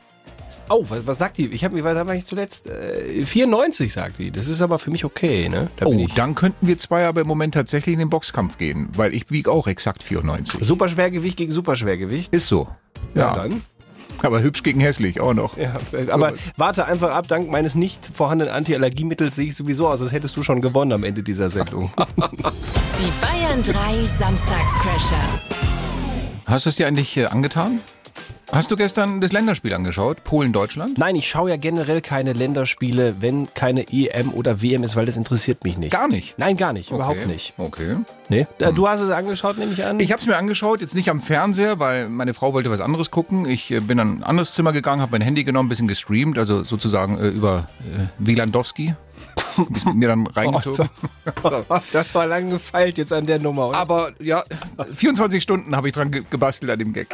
S2: Oh, was, was sagt die? Ich habe mir, da war ich zuletzt äh, 94, sagt die. Das ist aber für mich okay, ne? Da
S3: Oh, dann könnten wir zwei aber im Moment tatsächlich in den Boxkampf gehen, weil ich wiege auch exakt 94.
S2: Superschwergewicht gegen Superschwergewicht.
S3: Ist so.
S2: ja,
S3: Ja,
S2: dann.
S3: Aber hübsch gegen hässlich auch noch.
S2: Ja, aber warte einfach ab, dank meines nicht vorhandenen Antiallergiemittels sehe ich sowieso aus, als hättest du schon gewonnen am Ende dieser Sendung.
S4: Die Bayern 3 Samstagscrasher.
S3: Hast du es dir eigentlich äh, angetan? Hast du gestern das Länderspiel angeschaut? Polen-Deutschland?
S2: Nein, ich schaue ja generell keine Länderspiele, wenn keine EM oder WM ist, weil das interessiert mich nicht.
S3: Gar nicht.
S2: Nein, gar nicht, überhaupt
S3: Okay.
S2: nicht.
S3: Okay.
S2: Nee? Äh, Du hast es angeschaut, nehme ich an?
S3: Ich habe es mir angeschaut, jetzt nicht am Fernseher, weil meine Frau wollte was anderes gucken. Ich äh, bin an ein anderes Zimmer gegangen, habe mein Handy genommen, ein bisschen gestreamt, also sozusagen äh, über äh, Wielandowski. Ist mir dann reingezogen. so.
S2: das war lang gefeilt jetzt an der Nummer. Oder?
S3: Aber ja, 24 Stunden habe ich dran ge gebastelt an dem Gag.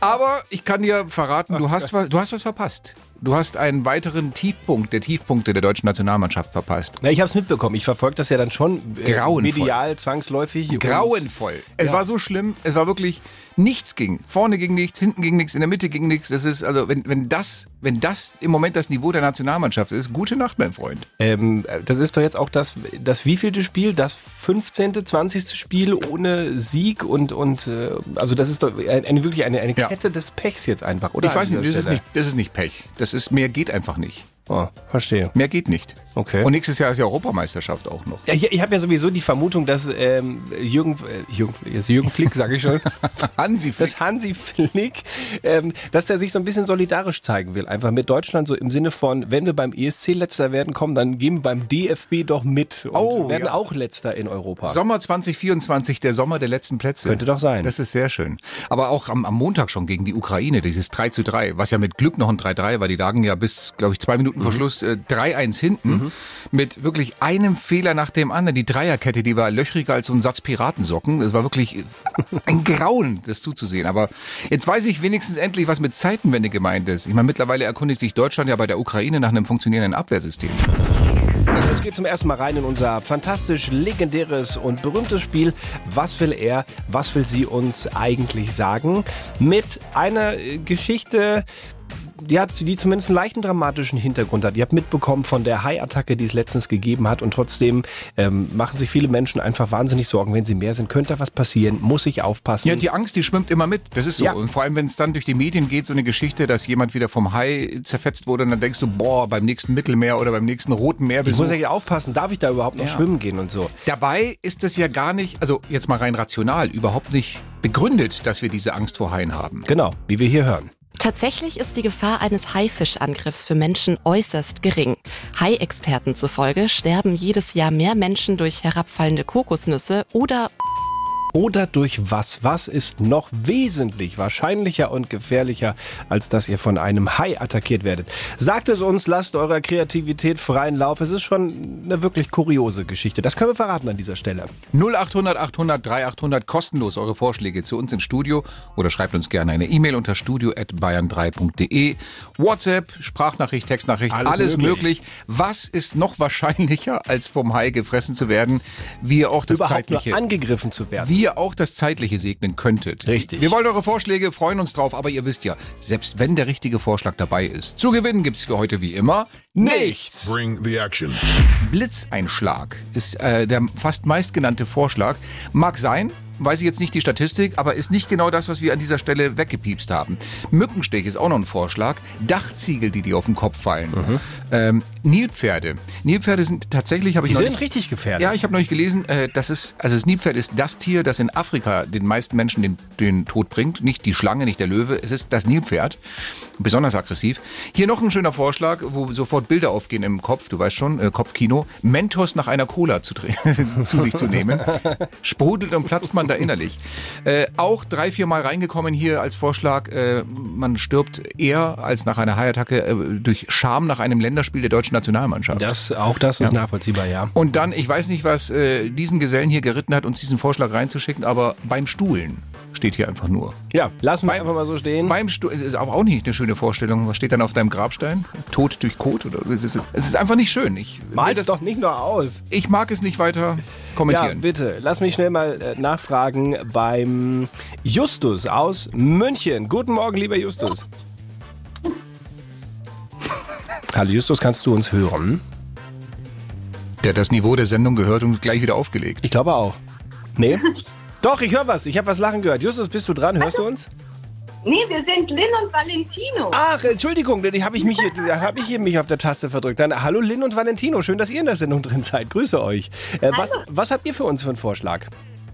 S3: Aber ich kann dir verraten, du hast was, du hast was verpasst. Du hast einen weiteren Tiefpunkt der Tiefpunkte der deutschen Nationalmannschaft verpasst.
S2: Na, ich habe es mitbekommen. Ich verfolge das ja dann schon äh,
S3: Grauenvoll.
S2: medial, zwangsläufig.
S3: Grauenvoll. Es
S2: Ja.
S3: war so schlimm. Es war wirklich nichts ging. Vorne ging nichts, hinten ging nichts, in der Mitte ging nichts. Das ist also, wenn, wenn das, wenn das im Moment das Niveau der Nationalmannschaft ist, gute Nacht, mein Freund.
S2: Ähm, das ist doch jetzt auch das, das wievielte Spiel? Das 15., 20. Spiel ohne Sieg und, und äh, also das ist doch eine, wirklich eine, eine
S3: Ja.
S2: Kette des Pechs jetzt einfach, oder?
S3: ich weiß nicht, das ist nicht, das ist nicht Pech. Das ist, mehr geht einfach nicht.
S2: Oh, verstehe.
S3: Mehr geht nicht.
S2: Okay.
S3: Und nächstes Jahr ist ja Europameisterschaft auch noch.
S2: Ja, ich habe ja sowieso die Vermutung, dass ähm, Jürgen, äh, Jürgen, Jürgen Flick, sage ich schon,
S3: Hansi Flick.
S2: dass Hansi Flick, ähm, dass der sich so ein bisschen solidarisch zeigen will. Einfach mit Deutschland so im Sinne von, wenn wir beim ESC letzter werden kommen, dann gehen wir beim DFB doch mit und
S3: Oh,
S2: werden
S3: ja.
S2: auch letzter in Europa.
S3: Sommer 2024, der Sommer der letzten Plätze.
S2: Könnte doch sein.
S3: Das ist sehr schön. Aber auch am, am Montag schon gegen die Ukraine, dieses 3 zu 3, was ja mit Glück noch ein 3-3 war. Die lagen ja bis, glaube ich, zwei Minuten
S2: Mhm.
S3: vor Schluss äh, 3-1 hinten. Mit wirklich einem Fehler nach dem anderen. Die Dreierkette, die war löchriger als so ein Satz Piratensocken. Das war wirklich ein Grauen, das zuzusehen. Aber jetzt weiß ich wenigstens endlich, was mit Zeitenwende gemeint ist. Ich meine, mittlerweile erkundigt sich Deutschland ja bei der Ukraine nach einem funktionierenden Abwehrsystem.
S2: Es geht zum ersten Mal rein in unser fantastisch legendäres und berühmtes Spiel. Was will er? Was will sie uns eigentlich sagen? Mit einer Geschichte, die hat, die zumindest einen leichten dramatischen Hintergrund hat. Ihr habt mitbekommen von der Hai-Attacke, die es letztens gegeben hat und trotzdem ähm, machen sich viele Menschen einfach wahnsinnig Sorgen, wenn sie mehr sind. Könnte da was passieren? Muss ich aufpassen?
S3: Ja, die Angst, die schwimmt immer mit. Das ist so.
S2: Ja.
S3: Und vor allem, wenn es dann durch die Medien geht, so eine Geschichte, dass jemand wieder vom Hai zerfetzt wurde, und dann denkst du, boah, beim nächsten Mittelmeer oder beim nächsten Roten Meer.
S2: ich muss ja aufpassen. Darf ich da überhaupt noch
S3: Ja.
S2: schwimmen gehen und so?
S3: Dabei ist es ja gar nicht, also jetzt mal rein rational, überhaupt nicht begründet, dass wir diese Angst vor Haien haben.
S2: Genau, wie wir hier hören.
S5: Tatsächlich ist die Gefahr eines Haifischangriffs für Menschen äußerst gering. Hai-Experten zufolge sterben jedes Jahr mehr Menschen durch herabfallende Kokosnüsse oder
S2: Oder durch was? Was ist noch wesentlich wahrscheinlicher und gefährlicher, als dass ihr von einem Hai attackiert werdet? Sagt es uns, lasst eurer Kreativität freien Lauf. Es ist schon eine wirklich kuriose Geschichte. Das können wir verraten an dieser Stelle.
S3: 0800 800 3800 kostenlos eure Vorschläge zu uns ins Studio oder schreibt uns gerne eine E-Mail unter studio@bayern3.de. WhatsApp, Sprachnachricht, Textnachricht,
S2: Alles
S3: alles,
S2: möglich.
S3: möglich. Was ist noch wahrscheinlicher als vom Hai gefressen zu werden, wie auch das
S2: Überhaupt
S3: zeitliche
S2: angegriffen zu werden.
S3: wie ihr auch das Zeitliche segnen könntet.
S2: Richtig.
S3: Wir wollen eure Vorschläge, freuen uns drauf, aber ihr wisst ja, selbst wenn der richtige Vorschlag dabei ist, zu gewinnen gibt's für heute wie immer nichts.
S6: Bring the action.
S3: Blitzeinschlag ist äh, der fast meistgenannte Vorschlag. Mag sein, weiß ich jetzt nicht die Statistik, aber ist nicht genau das, was wir an dieser Stelle weggepiepst haben. Mückenstich ist auch noch ein Vorschlag. Dachziegel, die dir auf den Kopf fallen. Ähm, Nilpferde. Nilpferde sind tatsächlich, habe ich
S2: Die
S3: neulich-
S2: sind richtig gefährlich.
S3: Ja, ich habe neulich gelesen, äh, dass es, also das Nilpferd ist das Tier, das in Afrika den meisten Menschen den, den Tod bringt. Nicht die Schlange, nicht der Löwe, es ist das Nilpferd. Besonders aggressiv. Hier noch ein schöner Vorschlag, wo sofort Bilder aufgehen im Kopf, du weißt schon, äh, Kopfkino. Mentos nach einer Cola zu, zu sich zu nehmen. Sprudelt und platzt man da innerlich. Äh, auch drei, vier Mal reingekommen hier als Vorschlag, äh, man stirbt eher als nach einer Haiattacke äh, durch Scham nach einem Länderspiel der deutschen Nationalmannschaft.
S2: Das, auch das ist nachvollziehbar, ja.
S3: Und dann, ich weiß nicht, was äh, diesen Gesellen hier geritten hat, uns diesen Vorschlag reinzuschicken, aber beim Stuhlen steht hier einfach nur.
S2: Ja, lassen wir
S3: Beim-
S2: einfach mal so stehen.
S3: Beim Stuhlen ist auch nicht eine schöne Vorstellung. Was steht dann auf deinem Grabstein? Tod durch Kot? Oder? Es, ist, es ist einfach nicht schön. Ich,
S2: Mal's
S3: das-
S2: doch nicht nur aus.
S3: ich mag es nicht weiter
S2: Ja,
S3: kommentieren.
S2: bitte. Lass mich schnell mal äh, nachfragen beim Justus aus München. Guten Morgen, lieber Justus. Hallo Justus, kannst du uns hören?
S3: der hat das Niveau der Sendung gehört und gleich wieder aufgelegt.
S2: Ich glaube auch. Nee? Doch, ich höre was. Ich habe was lachen gehört. Justus, bist du dran? Hörst du uns?
S6: Nee, wir sind Lynn und Valentino.
S2: Ach, Entschuldigung, denn habe ich mich da habe ich hier mich auf der Taste verdrückt. Dann hallo Lynn und Valentino, schön, dass ihr in der Sendung drin seid. Grüße euch. Äh, was, was habt ihr für uns für einen Vorschlag?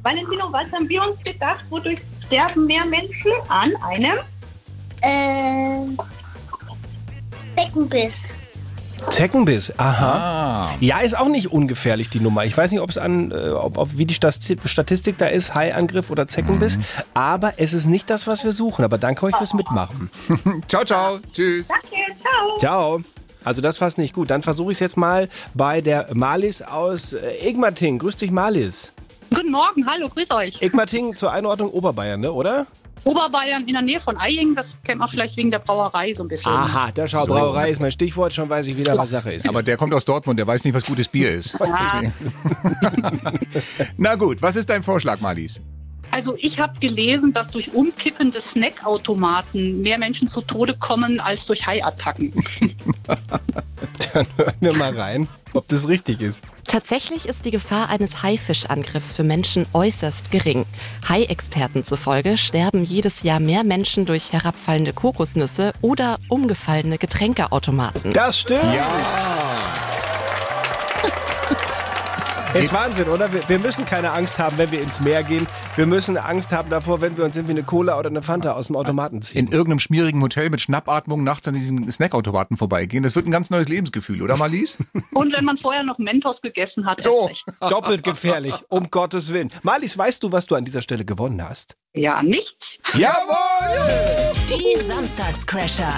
S6: Valentino, was haben wir uns gedacht? Wodurch sterben mehr Menschen an einem?
S7: Äh, Beckenbiss.
S2: Zeckenbiss. Aha.
S3: Ah.
S2: Ja, ist auch nicht ungefährlich die Nummer. Ich weiß nicht, ob es an, äh, ob, ob wie die Stati- Statistik da ist, Haiangriff oder Zeckenbiss. Aber es ist nicht das, was wir suchen. Aber danke euch fürs Mitmachen.
S3: Ciao, ciao. Tschüss.
S6: Danke, ciao.
S2: Ciao. Also das war's nicht gut. Dann versuche ich es jetzt mal bei der Malis aus äh, Egmating. Grüß dich, Malis.
S8: Guten Morgen, hallo, grüß euch.
S2: Egmating zur Einordnung Oberbayern, ne, oder?
S8: Oberbayern in der Nähe von Eying, das kennt man vielleicht wegen der Brauerei so ein bisschen.
S2: Aha, der Schaubrauerei ist mein Stichwort. Schon weiß ich wieder, was Sache ist.
S3: Aber der kommt aus Dortmund, der weiß nicht, was gutes Bier ist.
S8: Ja.
S3: Na gut, was ist dein Vorschlag, Marlies?
S8: Also ich habe gelesen, dass durch umkippende Snackautomaten mehr Menschen zu Tode kommen als durch Haiattacken.
S2: Dann hören wir mal rein, ob das richtig ist.
S5: Tatsächlich ist die Gefahr eines Haifischangriffs für Menschen äußerst gering. Hai-Experten zufolge sterben jedes Jahr mehr Menschen durch herabfallende Kokosnüsse oder umgefallene Getränkeautomaten.
S2: Das stimmt. Ist Wahnsinn, oder? Wir, wir müssen keine Angst haben, wenn wir ins Meer gehen. Wir müssen Angst haben davor, wenn wir uns irgendwie eine Cola oder eine Fanta aus dem Automaten ziehen.
S3: In irgendeinem schmierigen Hotel mit Schnappatmung nachts an diesem Snackautomaten vorbeigehen. Das wird ein ganz neues Lebensgefühl, oder Marlies?
S8: Und wenn man vorher noch Mentos gegessen hat,
S2: so, doppelt gefährlich, um Gottes Willen. Marlies, weißt du, was du an dieser Stelle gewonnen hast?
S8: Ja, nichts.
S2: Jawohl!
S4: Die Samstagscrasher.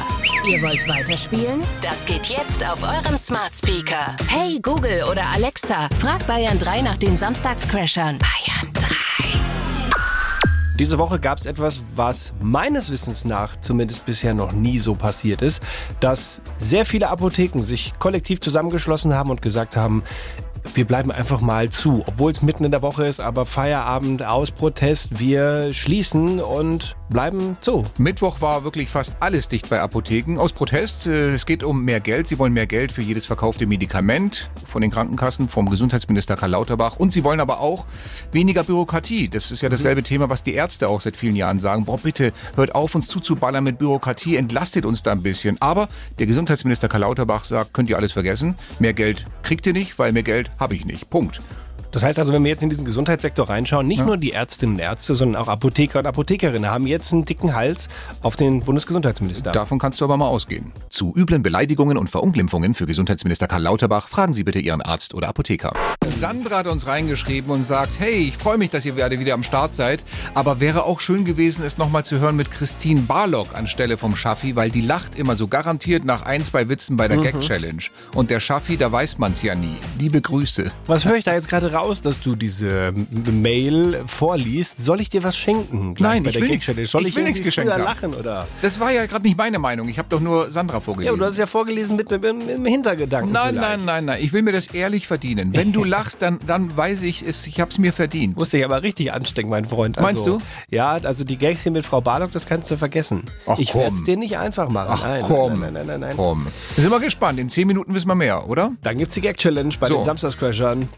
S4: Ihr wollt weiterspielen? Das geht jetzt auf eurem Smart Speaker. Hey Google oder Alexa, frag Bayern 3 nach den Samstagscrashern. Bayern 3.
S2: Diese Woche gab es etwas, was meines Wissens nach zumindest bisher noch nie so passiert ist, dass sehr viele Apotheken sich kollektiv zusammengeschlossen haben und gesagt haben, wir bleiben einfach mal zu, obwohl es mitten in der Woche ist, aber Feierabend aus Protest, wir schließen und bleiben zu.
S3: Mittwoch war wirklich fast alles dicht bei Apotheken aus Protest. Äh, Es geht um mehr Geld. Sie wollen mehr Geld für jedes verkaufte Medikament von den Krankenkassen, vom Gesundheitsminister Karl Lauterbach. Und sie wollen aber auch weniger Bürokratie. Das ist ja dasselbe Thema, was die Ärzte auch seit vielen Jahren sagen. Boah, bitte hört auf, uns zuzuballern mit Bürokratie, entlastet uns da ein bisschen. Aber der Gesundheitsminister Karl Lauterbach sagt, könnt ihr alles vergessen. Mehr Geld kriegt ihr nicht, weil mehr Geld habe ich nicht. Punkt.
S2: Das heißt also, wenn wir jetzt in diesen Gesundheitssektor reinschauen, nicht nur die Ärztinnen und Ärzte, sondern auch Apotheker und Apothekerinnen haben jetzt einen dicken Hals auf den Bundesgesundheitsminister.
S3: Davon kannst du aber mal ausgehen. Zu üblen Beleidigungen und Verunglimpfungen für Gesundheitsminister Karl Lauterbach fragen Sie bitte Ihren Arzt oder Apotheker. Sandra hat uns reingeschrieben und sagt, hey, ich freue mich, dass ihr alle wieder am Start seid, aber wäre auch schön gewesen, es nochmal zu hören mit Christine Barlock anstelle vom Schaffi, weil die lacht immer so garantiert nach ein, zwei Witzen bei der Gag-Challenge. Und der Schaffi, da weiß man's ja nie. Liebe Grüße.
S2: Was höre ich da jetzt gerade raus, dass du diese Mail vorliest? Soll ich dir was schenken?
S3: Nein, ich will?
S2: Soll
S3: ich
S2: ich,
S3: will nichts geschenkt haben.
S2: lachen oder?
S3: Das war ja gerade nicht meine Meinung. Ich habe doch nur Sandra
S2: Ja,
S3: vorgelesen.
S2: aber du hast es ja vorgelesen mit einem Hintergedanken.
S3: Nein,
S2: vielleicht.
S3: nein, nein, nein. Ich will mir das ehrlich verdienen. Wenn du lachst, dann, dann weiß ich es, ich habe es mir verdient.
S2: Musst dich aber richtig anstecken, mein Freund. Also,
S3: Meinst du?
S2: Ja, also die Gags hier mit Frau Barlock, das kannst du vergessen.
S3: Ach,
S2: ich
S3: komm.
S2: werde es dir nicht einfach machen.
S3: Ach
S2: nein,
S3: komm,
S2: nein, nein, nein, nein, nein.
S3: komm. Wir sind mal gespannt. In zehn Minuten wissen wir mehr, oder?
S2: Dann gibt's die Gag Challenge bei
S3: So.
S2: den Samstagscrashern.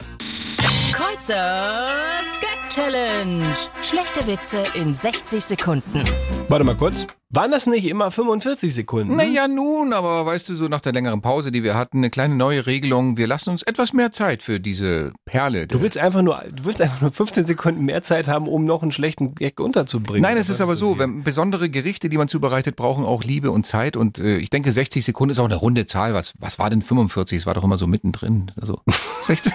S4: Kreuzers Gag Challenge. Schlechte Witze in 60 Sekunden.
S2: Warte mal kurz. Waren das nicht immer 45 Sekunden?
S3: Naja, nun, aber weißt du, so nach der längeren Pause, die wir hatten, eine kleine neue Regelung. Wir lassen uns etwas mehr Zeit für diese Perle.
S2: Du willst einfach nur, du willst einfach nur 15 Sekunden mehr Zeit haben, um noch einen schlechten Gag unterzubringen.
S3: Nein, es ist aber so, wenn besondere Gerichte, die man zubereitet, brauchen auch Liebe und Zeit. Und äh, ich denke, 60 Sekunden ist auch eine runde Zahl. Was, was war denn 45? Es war doch immer so mittendrin. Also 60,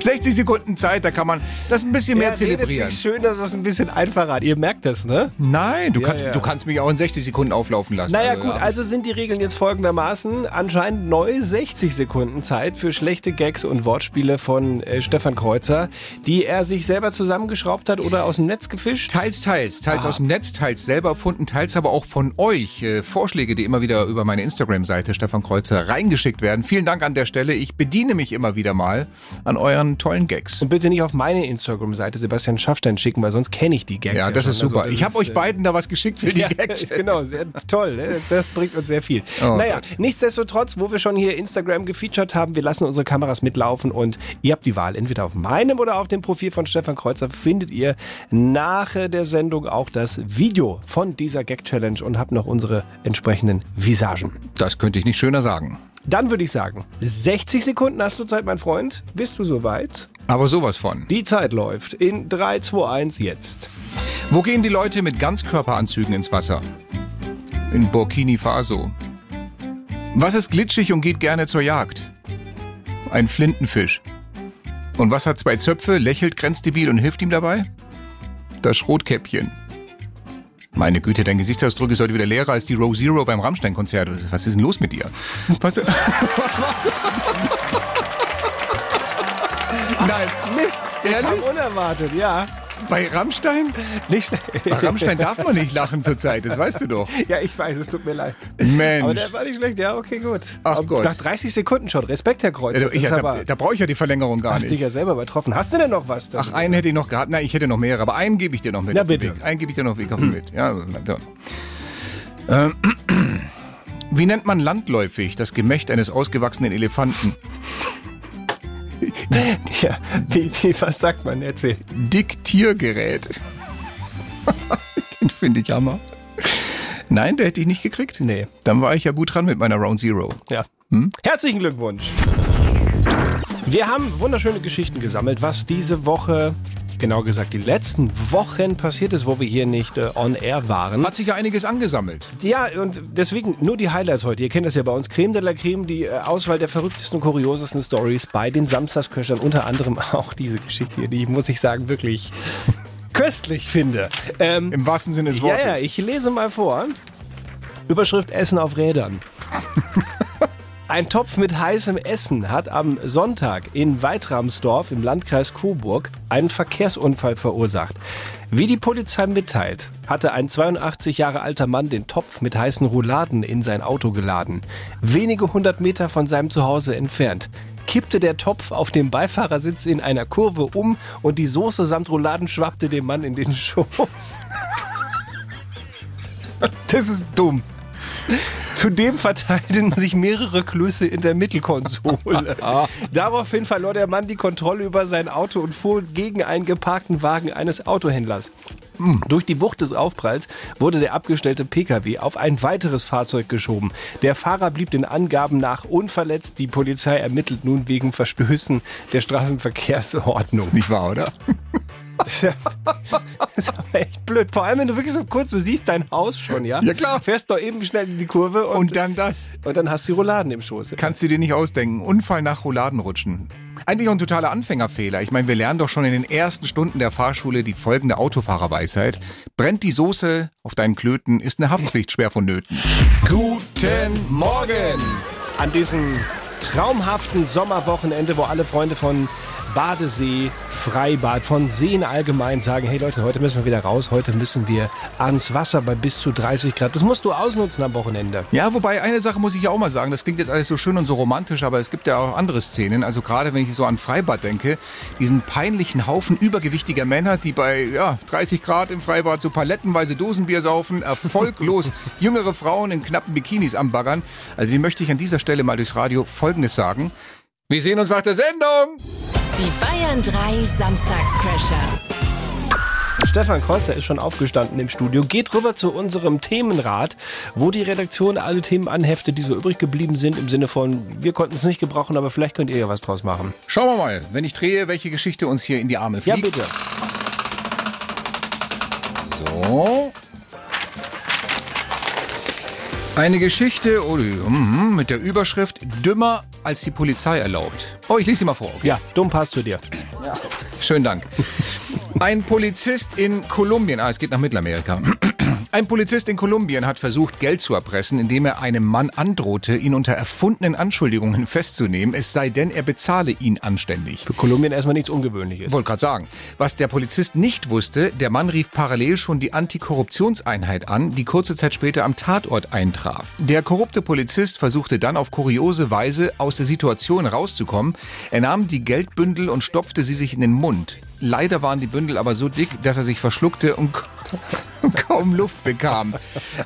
S3: 60 Sekunden Zeit, da kann man das ein bisschen mehr
S2: redet
S3: zelebrieren.
S2: sich schön, dass es ein bisschen einfacher hat. Ihr merkt das, ne?
S3: Nein, du,
S2: Ja,
S3: kannst,
S2: ja.
S3: du kannst mich auch in 60 Sekunden auflaufen lassen.
S2: Naja
S3: Also,
S2: gut,
S3: ja.
S2: also sind die Regeln jetzt folgendermaßen. Anscheinend neu 60 Sekunden Zeit für schlechte Gags und Wortspiele von äh, Stefan Kreuzer, die er sich selber zusammengeschraubt hat oder aus dem Netz gefischt.
S3: Teils, teils. Teils
S2: Ah.
S3: aus dem Netz, teils selber erfunden, teils aber auch von euch. Äh, Vorschläge, die immer wieder über meine Instagram-Seite Stefan Kreuzer reingeschickt werden. Vielen Dank an der Stelle. Ich bediene mich immer wieder mal an euren tollen Gags.
S2: Und bitte nicht auf meine Instagram-Seite Sebastian Schaffstein schicken, weil sonst kenne ich die Gags.
S3: Ja, das
S2: schon.
S3: ist super.
S2: Also, das
S3: ich habe euch
S2: äh,
S3: beiden da was geschickt für die
S2: Ja,
S3: Gags.
S2: genau, sehr toll. ne? Das bringt uns sehr viel.
S3: Oh
S2: naja,
S3: Gott.
S2: nichtsdestotrotz, wo wir schon hier Instagram gefeatured haben, wir lassen unsere Kameras mitlaufen und ihr habt die Wahl. Entweder auf meinem oder auf dem Profil von Stefan Kreuzer findet ihr nach der Sendung auch das Video von dieser Gag-Challenge und habt noch unsere entsprechenden Visagen.
S3: Das könnte ich nicht schöner sagen.
S2: Dann würde ich sagen, 60 Sekunden hast du Zeit, mein Freund. Bist du soweit?
S3: Aber sowas von.
S2: Die Zeit läuft in 3, 2, 1 jetzt.
S3: Wo gehen die Leute mit Ganzkörperanzügen ins Wasser? In Burkini Faso. Was ist glitschig und geht gerne zur Jagd? Ein Flintenfisch. Und was hat zwei Zöpfe, lächelt grenzdebil und hilft ihm dabei? Das Schrotkäppchen. Meine Güte, dein Gesichtsausdruck ist heute wieder leerer als die Row Zero beim Rammstein-Konzert. Was ist denn los mit dir? Warte. Nein, Mist, ehrlich?
S2: Kam unerwartet, ja.
S3: Bei Rammstein?
S2: Nicht
S3: Bei Rammstein darf man nicht lachen zurzeit, das weißt du doch.
S2: Ja, ich weiß, es tut mir leid.
S3: Mensch.
S2: Aber der war nicht schlecht. Ja, okay, gut.
S3: Ach Gott.
S2: Nach 30 Sekunden schon. Respekt, Herr Kreuz.
S3: Also,
S2: ist
S3: da da brauche ich ja die Verlängerung gar
S2: hast dich
S3: nicht.
S2: ja selber übertroffen. Hast du denn noch was?
S3: Ach, einen hätte ich noch gehabt. Na, ich hätte noch mehrere, aber einen gebe ich dir noch mit.
S2: Na,
S3: auf den
S2: bitte.
S3: Weg. Einen gebe ich dir noch Weg auf den mit. Ja. Ähm, Wie nennt man landläufig das Gemächt eines ausgewachsenen Elefanten?
S2: Ja, wie, wie, was sagt man? Erzähl.
S3: Diktiergerät. Den finde ich Hammer. Nein, der hätte ich nicht gekriegt?
S2: Nee.
S3: Dann war ich ja gut dran mit meiner Round Zero.
S2: Ja.
S3: Hm?
S2: Herzlichen Glückwunsch. Wir haben wunderschöne Geschichten gesammelt, was diese Woche, genau gesagt die letzten Wochen passiert ist, wo wir hier nicht äh, on air waren.
S3: Hat sich ja einiges angesammelt.
S2: Ja, und deswegen nur die Highlights heute. Ihr kennt das ja bei uns. Creme de la Creme, die äh, Auswahl der verrücktesten und kuriosesten Stories bei den Samstagsköchern. Unter anderem auch diese Geschichte hier, die, muss ich sagen, wirklich köstlich finde. Ähm,
S3: Im wahrsten Sinne des
S2: ja,
S3: Wortes.
S2: ja, ich lese mal vor. Überschrift Essen auf Rädern. Ein Topf mit heißem Essen hat am Sonntag in Weitramsdorf im Landkreis Coburg einen Verkehrsunfall verursacht. Wie die Polizei mitteilt, hatte ein 82 Jahre alter Mann den Topf mit heißen Rouladen in sein Auto geladen. Wenige hundert Meter von seinem Zuhause entfernt kippte der Topf auf dem Beifahrersitz in einer Kurve um und die Soße samt Rouladen schwappte dem Mann in den Schoß. Das ist dumm. Zudem verteilten sich mehrere Klöße in der Mittelkonsole. Daraufhin verlor der Mann die Kontrolle über sein Auto und fuhr gegen einen geparkten Wagen eines Autohändlers. Durch die Wucht des Aufpralls wurde der abgestellte Pkw auf ein weiteres Fahrzeug geschoben. Der Fahrer blieb den Angaben nach unverletzt. Die Polizei ermittelt nun wegen Verstößen der Straßenverkehrsordnung.
S3: Nicht wahr, oder?
S2: Das ist, ja, das ist aber echt blöd. Vor allem, wenn du wirklich so kurz, du siehst dein Haus schon, ja?
S3: Ja, klar.
S2: Fährst doch eben schnell in die Kurve und,
S3: Und dann das.
S2: und dann hast du die Rouladen im Schoß.
S3: Kannst du dir nicht ausdenken. Unfall nach Rouladenrutschen. Eigentlich auch ein totaler Anfängerfehler. Ich meine, wir lernen doch schon in den ersten Stunden der Fahrschule die folgende Autofahrerweisheit. Brennt die Soße auf deinen Klöten, ist eine Haftpflicht schwer vonnöten. Guten Morgen!
S2: An diesem traumhaften Sommerwochenende, wo alle Freunde von Badesee, Freibad, von Seen allgemein sagen, hey Leute, heute müssen wir wieder raus, heute müssen wir ans Wasser bei bis zu 30 Grad. Das musst du ausnutzen am Wochenende.
S3: Ja, wobei eine Sache muss ich ja auch mal sagen, das klingt jetzt alles so schön und so romantisch, aber es gibt ja auch andere Szenen. Also gerade wenn ich so an Freibad denke, diesen peinlichen Haufen übergewichtiger Männer, die bei ja, 30 Grad im Freibad so palettenweise Dosenbier saufen, erfolglos jüngere Frauen in knappen Bikinis anbaggern. Also die möchte ich an dieser Stelle mal durchs Radio Folgendes sagen. Wir sehen uns nach der Sendung!
S4: Die Bayern 3 Samstagscrasher.
S2: Stefan Kreuzer ist schon aufgestanden im Studio. Geht rüber zu unserem Themenrat, wo die Redaktion alle Themen anheftet, die so übrig geblieben sind, im Sinne von, wir konnten es nicht gebrauchen, aber vielleicht könnt ihr ja was draus machen.
S3: Schauen wir mal, wenn ich drehe, welche Geschichte uns hier in die Arme fliegt.
S2: Ja, bitte.
S3: So. Eine Geschichte oh, mm, mit der Überschrift Dümmer als die Polizei erlaubt. Oh, ich lese sie mal vor.
S2: Ja, dumm passt zu dir.
S3: Schönen Dank. Ein Polizist in Kolumbien, ah, es geht nach Mittelamerika. Ein Polizist in Kolumbien hat versucht, Geld zu erpressen, indem er einem Mann androhte, ihn unter erfundenen Anschuldigungen festzunehmen, es sei denn, er bezahle ihn anständig.
S2: Für Kolumbien erstmal nichts Ungewöhnliches.
S3: Wollte gerade sagen. Was der Polizist nicht wusste, der Mann rief parallel schon die Antikorruptionseinheit an, die kurze Zeit später am Tatort eintraf. Der korrupte Polizist versuchte dann auf kuriose Weise aus der Situation rauszukommen. Er nahm die Geldbündel und stopfte sie sich in den Mund. Leider waren die Bündel aber so dick, dass er sich verschluckte und kaum Luft bekam.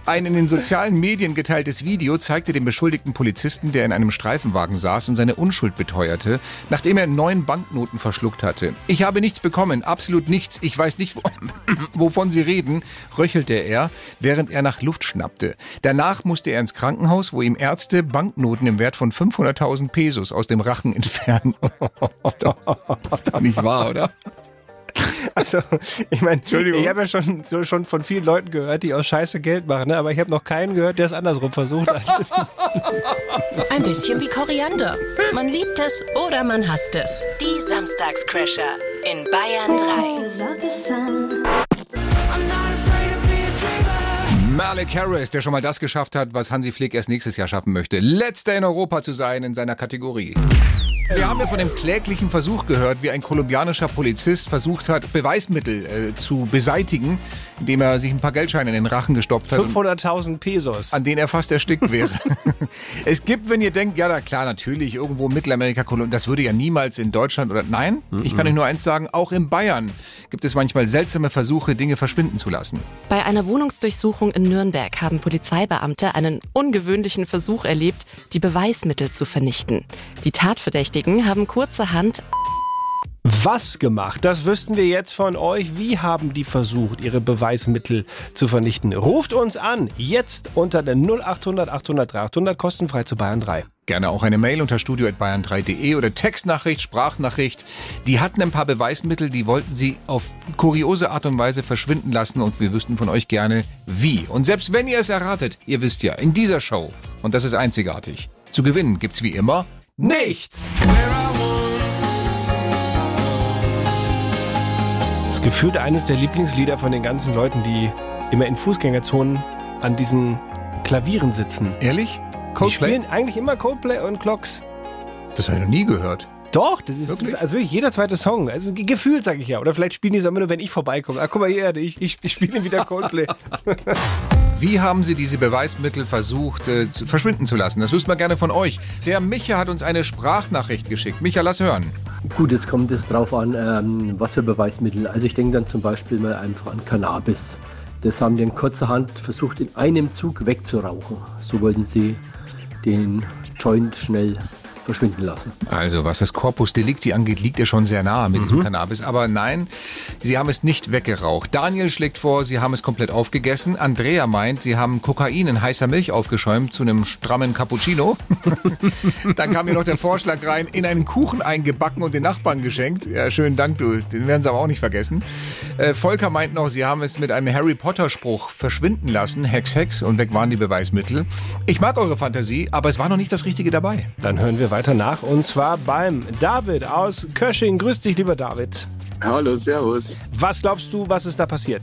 S3: Ein in den sozialen Medien geteiltes Video zeigte den beschuldigten Polizisten, der in einem Streifenwagen saß und seine Unschuld beteuerte, nachdem er neun Banknoten verschluckt hatte. Ich habe nichts bekommen, absolut nichts. Ich weiß nicht, wovon Sie reden, röchelte er, während er nach Luft schnappte. Danach musste er ins Krankenhaus, wo ihm Ärzte Banknoten im Wert von 500.000 Pesos aus dem Rachen entfernen. ist, doch, ist doch nicht wahr, oder?
S2: Also, ich meine, ich habe ja schon, so schon von vielen Leuten gehört, die aus Scheiße Geld machen, ne? aber ich habe noch keinen gehört, der es andersrum versucht hat.
S4: Ein bisschen wie Koriander. Man liebt es oder man hasst es. Die Samstagscrasher in Bayern 3.
S3: Malik Harris, der schon mal das geschafft hat, was Hansi Flick erst nächstes Jahr schaffen möchte. Letzter in Europa zu sein in seiner Kategorie. Wir haben ja von dem kläglichen Versuch gehört, wie ein kolumbianischer Polizist versucht hat, Beweismittel äh, zu beseitigen, indem er sich ein paar Geldscheine in den Rachen gestopft hat.
S2: 500.000 Pesos.
S3: An denen er fast erstickt wäre. es gibt, wenn ihr denkt, ja, da klar, natürlich, irgendwo Mittelamerika, Kolumbien, das würde ja niemals in Deutschland oder, nein, ich kann euch nur eins sagen, auch in Bayern gibt es manchmal seltsame Versuche, Dinge verschwinden zu lassen.
S5: Bei einer Wohnungsdurchsuchung in Nürnberg haben Polizeibeamte einen ungewöhnlichen Versuch erlebt, die Beweismittel zu vernichten. Die Tatverdächtigen haben kurzerhand
S2: Was gemacht? Das wüssten wir jetzt von euch. Wie haben die versucht, ihre Beweismittel zu vernichten? Ruft uns an, jetzt unter der 0800 800 300, kostenfrei zu Bayern 3.
S3: Gerne auch eine Mail unter studio.bayern3.de oder Textnachricht, Sprachnachricht. Die hatten ein paar Beweismittel, die wollten sie auf kuriose Art und Weise verschwinden lassen und wir wüssten von euch gerne wie. Und selbst wenn ihr es erratet, ihr wisst ja, in dieser Show, und das ist einzigartig, zu gewinnen gibt's wie immer nichts.
S2: Das ist gefühlt eines der Lieblingslieder von den ganzen Leuten, die immer in Fußgängerzonen an diesen Klavieren sitzen.
S3: Ehrlich?
S2: Die
S3: Coldplay?
S2: spielen eigentlich immer Coldplay und Clocks.
S3: Das habe ich noch nie gehört.
S2: Doch, das ist
S3: Wirklich?
S2: also wirklich jeder zweite Song. Also ge- gefühlt sage ich ja. Oder vielleicht spielen die es immer nur, wenn ich vorbeikomme. Ah, guck mal hier, ich, ich, ich spiele wieder Coldplay.
S3: Wie haben Sie diese Beweismittel versucht äh, zu, verschwinden zu lassen? Das wüssten wir gerne von euch. Der Micha hat uns eine Sprachnachricht geschickt. Micha, lass hören.
S9: Gut, jetzt kommt es drauf an, ähm, was für Beweismittel. Also ich denke dann zum Beispiel mal einfach an Cannabis. Das haben die in kurzerhand versucht, in einem Zug wegzurauchen. So wollten sie den Joint schnell verschwinden lassen.
S3: Also, was das Corpus Delicti angeht, liegt er schon sehr nahe mit diesem Cannabis. Aber nein, Sie haben es nicht weggeraucht. Daniel schlägt vor, Sie haben es komplett aufgegessen. Andrea meint, Sie haben Kokain in heißer Milch aufgeschäumt zu einem strammen Cappuccino. Dann kam hier noch der Vorschlag rein, in einen Kuchen eingebacken und den Nachbarn geschenkt. Ja, schönen Dank, du. Den werden Sie aber auch nicht vergessen. Äh, Volker meint noch, Sie haben es mit einem Harry Potter Spruch verschwinden lassen. Hex, Hex. Und weg waren die Beweismittel. Ich mag eure Fantasie, aber es war noch nicht das Richtige dabei.
S2: Dann hören wir weiter nach und zwar beim David aus Kösching. Grüß dich, lieber David.
S10: Hallo, servus.
S2: Was glaubst du, was ist da passiert?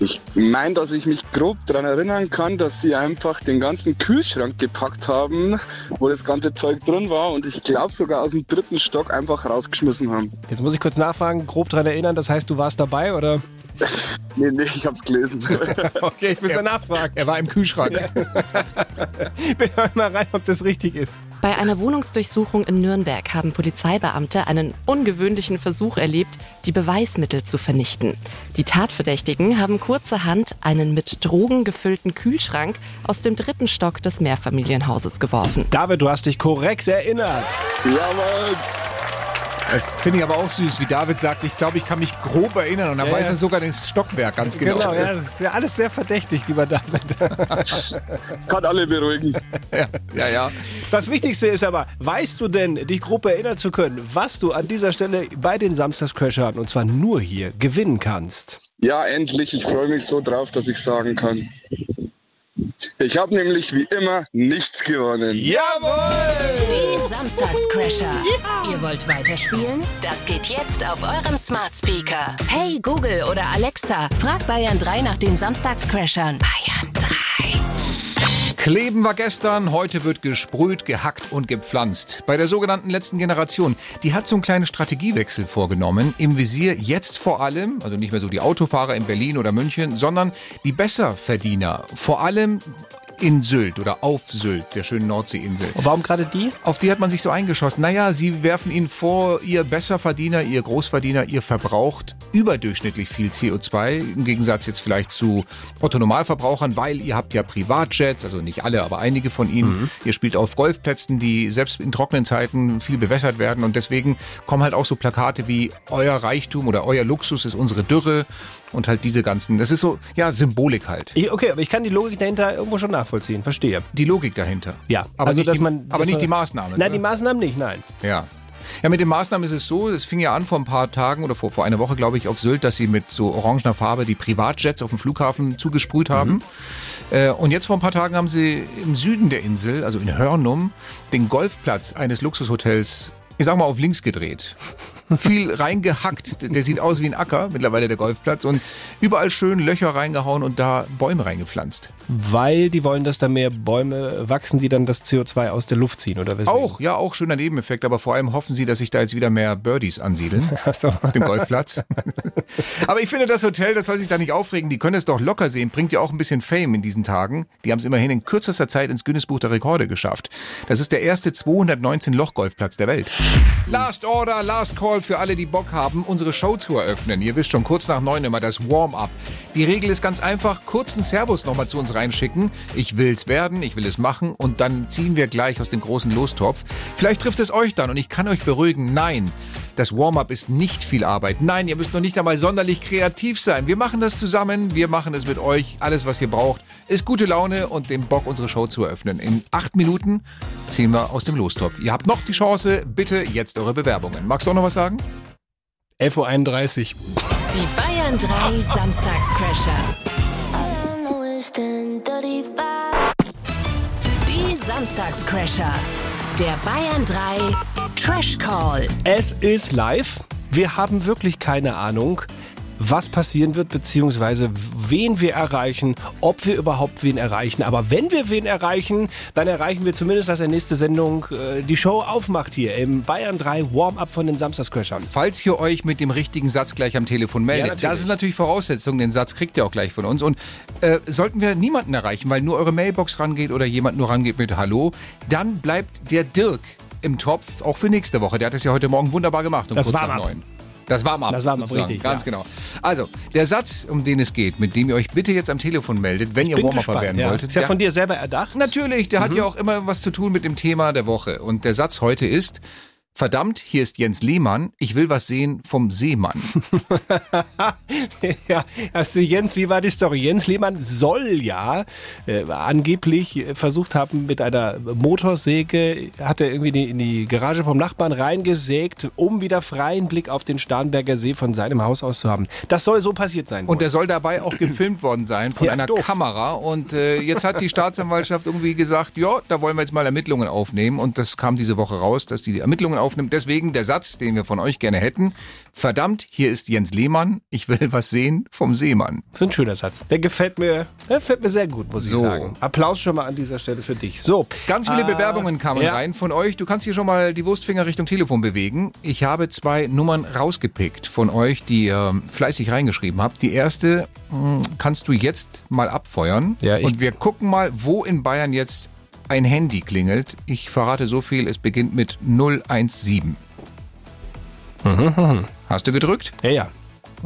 S10: Ich meine, dass ich mich grob daran erinnern kann, dass sie einfach den ganzen Kühlschrank gepackt haben, wo das ganze Zeug drin war und ich glaube sogar aus dem dritten Stock einfach rausgeschmissen haben.
S2: Jetzt muss ich kurz nachfragen, grob dran erinnern, das heißt, du warst dabei oder?
S10: Nee, nee, ich hab's gelesen.
S2: Okay, ich muss ja nachfragen.
S3: Er war im Kühlschrank.
S2: Wir hören mal rein, ob das richtig ist.
S5: Bei einer Wohnungsdurchsuchung in Nürnberg haben Polizeibeamte einen ungewöhnlichen Versuch erlebt, die Beweismittel zu vernichten. Die Tatverdächtigen haben kurzerhand einen mit Drogen gefüllten Kühlschrank aus dem dritten Stock des Mehrfamilienhauses geworfen.
S2: David, du hast dich korrekt erinnert.
S10: ja, Mann.
S3: Das finde ich aber auch süß, wie David sagt, ich glaube, ich kann mich grob erinnern und dann
S2: Ja,
S3: weiß
S2: ja.
S3: er sogar das Stockwerk ganz genau.
S2: Genau, ja, das ist ja alles sehr verdächtig, lieber David.
S10: Kann alle beruhigen.
S3: ja, ja, ja.
S2: Das Wichtigste ist aber, weißt du denn, dich grob erinnern zu können, was du an dieser Stelle bei den Samstagscrashern, und zwar nur hier, gewinnen kannst?
S10: Ja, endlich. Ich freue mich so drauf, dass ich sagen kann. Ich habe nämlich wie immer nichts gewonnen.
S4: Die Samstagscrasher. Ihr wollt weiterspielen? Das geht jetzt auf eurem Smart Speaker. Hey Google oder Alexa, frag Bayern 3 nach den Samstagscrashern. Bayern 3.
S3: Kleben war gestern, heute wird gesprüht, gehackt und gepflanzt. Bei der sogenannten letzten Generation, die hat so einen kleinen Strategiewechsel vorgenommen. Im Visier jetzt vor allem, also nicht mehr so die Autofahrer in Berlin oder München, sondern die Besserverdiener. Vor allem in Sylt oder auf Sylt, der schönen Nordseeinsel.
S2: Und warum gerade die?
S3: Auf die hat man sich so eingeschossen. Naja, sie werfen ihnen vor, ihr Besserverdiener, ihr Großverdiener, ihr verbraucht überdurchschnittlich viel CO2, im Gegensatz jetzt vielleicht zu Otto-Normalverbrauchern, weil ihr habt ja Privatjets, also nicht alle, aber einige von ihnen. Ihr spielt auf Golfplätzen, die selbst in trockenen Zeiten viel bewässert werden und deswegen kommen halt auch so Plakate wie euer Reichtum oder euer Luxus ist unsere Dürre und halt diese ganzen, das ist so, ja, Symbolik halt.
S2: Ich, okay, aber ich kann die Logik dahinter irgendwo schon nachvollziehen, verstehe.
S3: Die Logik dahinter.
S2: Ja,
S3: aber
S2: also
S3: nicht,
S2: dass
S3: die,
S2: man,
S3: aber nicht
S2: man,
S3: die Maßnahme.
S2: Nein,
S3: ne?
S2: die Maßnahmen nicht, nein.
S3: Ja. Ja, mit den Maßnahmen ist es so, es fing ja an vor ein paar Tagen oder vor, vor einer Woche, glaube ich, auf Sylt, dass sie mit so orangener Farbe die Privatjets auf dem Flughafen zugesprüht haben. Äh, und jetzt vor ein paar Tagen haben sie im Süden der Insel, also in Hörnum, den Golfplatz eines Luxushotels, ich sag mal, auf links gedreht. Viel reingehackt, der sieht aus wie ein Acker, mittlerweile der Golfplatz, und überall schön Löcher reingehauen und da Bäume reingepflanzt.
S2: Weil die wollen, dass da mehr Bäume wachsen, die dann das CO2 aus der Luft ziehen, oder weswegen?
S3: Auch, ja, auch schöner Nebeneffekt, aber vor allem hoffen sie, dass sich da jetzt wieder mehr Birdies ansiedeln.
S2: Ach so.
S3: auf dem Golfplatz. Aber ich finde, das Hotel, das soll sich da nicht aufregen. Die können es doch locker sehen. Bringt ja auch ein bisschen Fame in diesen Tagen. Die haben es immerhin in kürzester Zeit ins Guinness-Buch der Rekorde geschafft. Das ist der erste 219-Loch-Golfplatz der Welt. Last Order, Last Call für alle, die Bock haben, unsere Show zu eröffnen. Ihr wisst schon, kurz nach neun immer das Warm-up. Die Regel ist ganz einfach, kurzen Servus nochmal zu uns reinschicken. Ich will's werden, ich will es machen und dann ziehen wir gleich aus dem großen Lostopf. Vielleicht trifft es euch dann und ich kann euch beruhigen, nein, das Warm-up ist nicht viel Arbeit. Nein, ihr müsst noch nicht einmal sonderlich kreativ sein. Wir machen das zusammen, wir machen es mit euch. Alles, was ihr braucht, ist gute Laune und den Bock, unsere Show zu eröffnen. In acht Minuten ziehen wir aus dem Lostopf. Ihr habt noch die Chance, bitte jetzt eure Bewerbungen. Magst du auch noch was sagen?
S2: 11.31 Uhr.
S4: Die Bayern 3 Samstagscrasher. Die Samstagscrasher. Der Bayern 3 Trash Call.
S2: Es ist live. Wir haben wirklich keine Ahnung, was passieren wird, beziehungsweise wen wir erreichen, ob wir überhaupt wen erreichen. Aber wenn wir wen erreichen, dann erreichen wir zumindest, dass der nächste Sendung äh, die Show aufmacht hier im Bayern 3 Warm-Up von den Samstagscrashern.
S3: Falls ihr euch mit dem richtigen Satz gleich am Telefon meldet,
S2: natürlich.
S3: das ist natürlich Voraussetzung, den Satz kriegt ihr auch gleich von uns. Und äh, sollten wir niemanden erreichen, weil nur eure Mailbox rangeht oder jemand nur rangeht mit Hallo, dann bleibt der Dirk im Topf, auch für nächste Woche. Der hat es ja heute Morgen wunderbar gemacht um
S2: Das
S3: kurz nach neun. Das war mal.
S2: Das Warm-up, richtig,
S3: Ganz
S2: ja.
S3: genau. Also, der Satz, um den es geht, mit dem ihr euch bitte jetzt am Telefon meldet, wenn ihr
S2: Bin
S3: Warm-Upper werden
S2: ja.
S3: wolltet.
S2: Ist ja
S3: der-
S2: von dir selber erdacht.
S3: Natürlich, der hat
S2: Mhm.
S3: ja auch immer was zu tun mit dem Thema der Woche. Und der Satz heute ist, verdammt, hier ist Jens Lehmann, ich will was sehen vom Seemann.
S2: ja, du Jens, wie war die Story? Jens Lehmann soll ja äh, angeblich versucht haben, mit einer Motorsäge, hat er irgendwie in die Garage vom Nachbarn reingesägt, um wieder freien Blick auf den Starnberger See von seinem Haus aus zu haben. Das soll so passiert sein.
S3: Und er soll dabei auch gefilmt worden sein von
S2: Ja,
S3: einer
S2: doof.
S3: Kamera. Und äh, jetzt hat die Staatsanwaltschaft irgendwie gesagt, ja, da wollen wir jetzt mal Ermittlungen aufnehmen. Und das kam diese Woche raus, dass die, die Ermittlungen aufnimmt. Deswegen der Satz, den wir von euch gerne hätten. Verdammt, hier ist Jens Lehmann, ich will was sehen vom Seemann.
S2: Das ist ein schöner Satz. Der gefällt mir, der gefällt mir sehr gut, muss ich
S3: So.
S2: sagen. Applaus schon mal an dieser Stelle für dich. So.
S3: Ganz viele
S2: Äh,
S3: Bewerbungen kamen
S2: ja.
S3: rein von euch. Du kannst hier schon mal die Wurstfinger Richtung Telefon bewegen. Ich habe zwei Nummern rausgepickt von euch, die ihr fleißig reingeschrieben habt. Die erste mh, kannst du jetzt mal abfeuern.
S2: Ja, ich-
S3: Und wir gucken mal, wo in Bayern jetzt ein Handy klingelt. Ich verrate so viel, es beginnt mit 017. Hast du gedrückt?
S2: Ja, ja.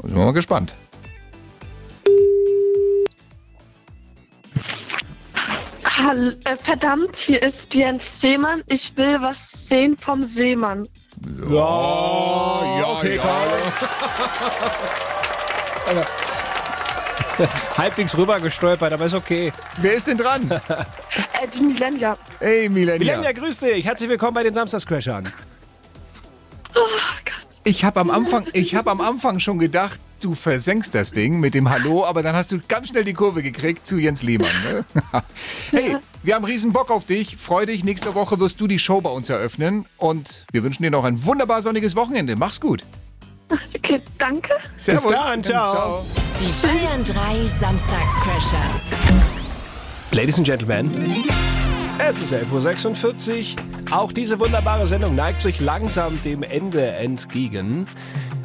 S3: Sind wir mal gespannt.
S7: Hall, äh, verdammt, hier ist Jens Seemann. Ich will was sehen vom Seemann.
S2: Ja,
S3: ja,
S2: okay,
S3: ja.
S2: Halbwegs rübergestolpert, aber ist okay.
S3: Wer ist denn dran?
S7: Äh, die Millennia.
S3: Hey, Milenia.
S2: Milenia, grüß dich. Herzlich willkommen bei den Samstagscrashern.
S3: Ich habe am Anfang, ich habe am Anfang schon gedacht, du versenkst das Ding mit dem Hallo, aber dann hast du ganz schnell die Kurve gekriegt zu Jens Lehmann. Ne? hey, wir haben riesen Bock auf dich. Freu dich, nächste Woche wirst du die Show bei uns eröffnen und wir wünschen dir noch ein wunderbar sonniges Wochenende. Mach's gut.
S7: Okay, danke.
S3: Servus.
S2: dann, ciao.
S4: Die Bayern 3 Samstagscrasher.
S2: Ladies and Gentlemen, es ist 11.46 Uhr. Auch diese wunderbare Sendung neigt sich langsam dem Ende entgegen.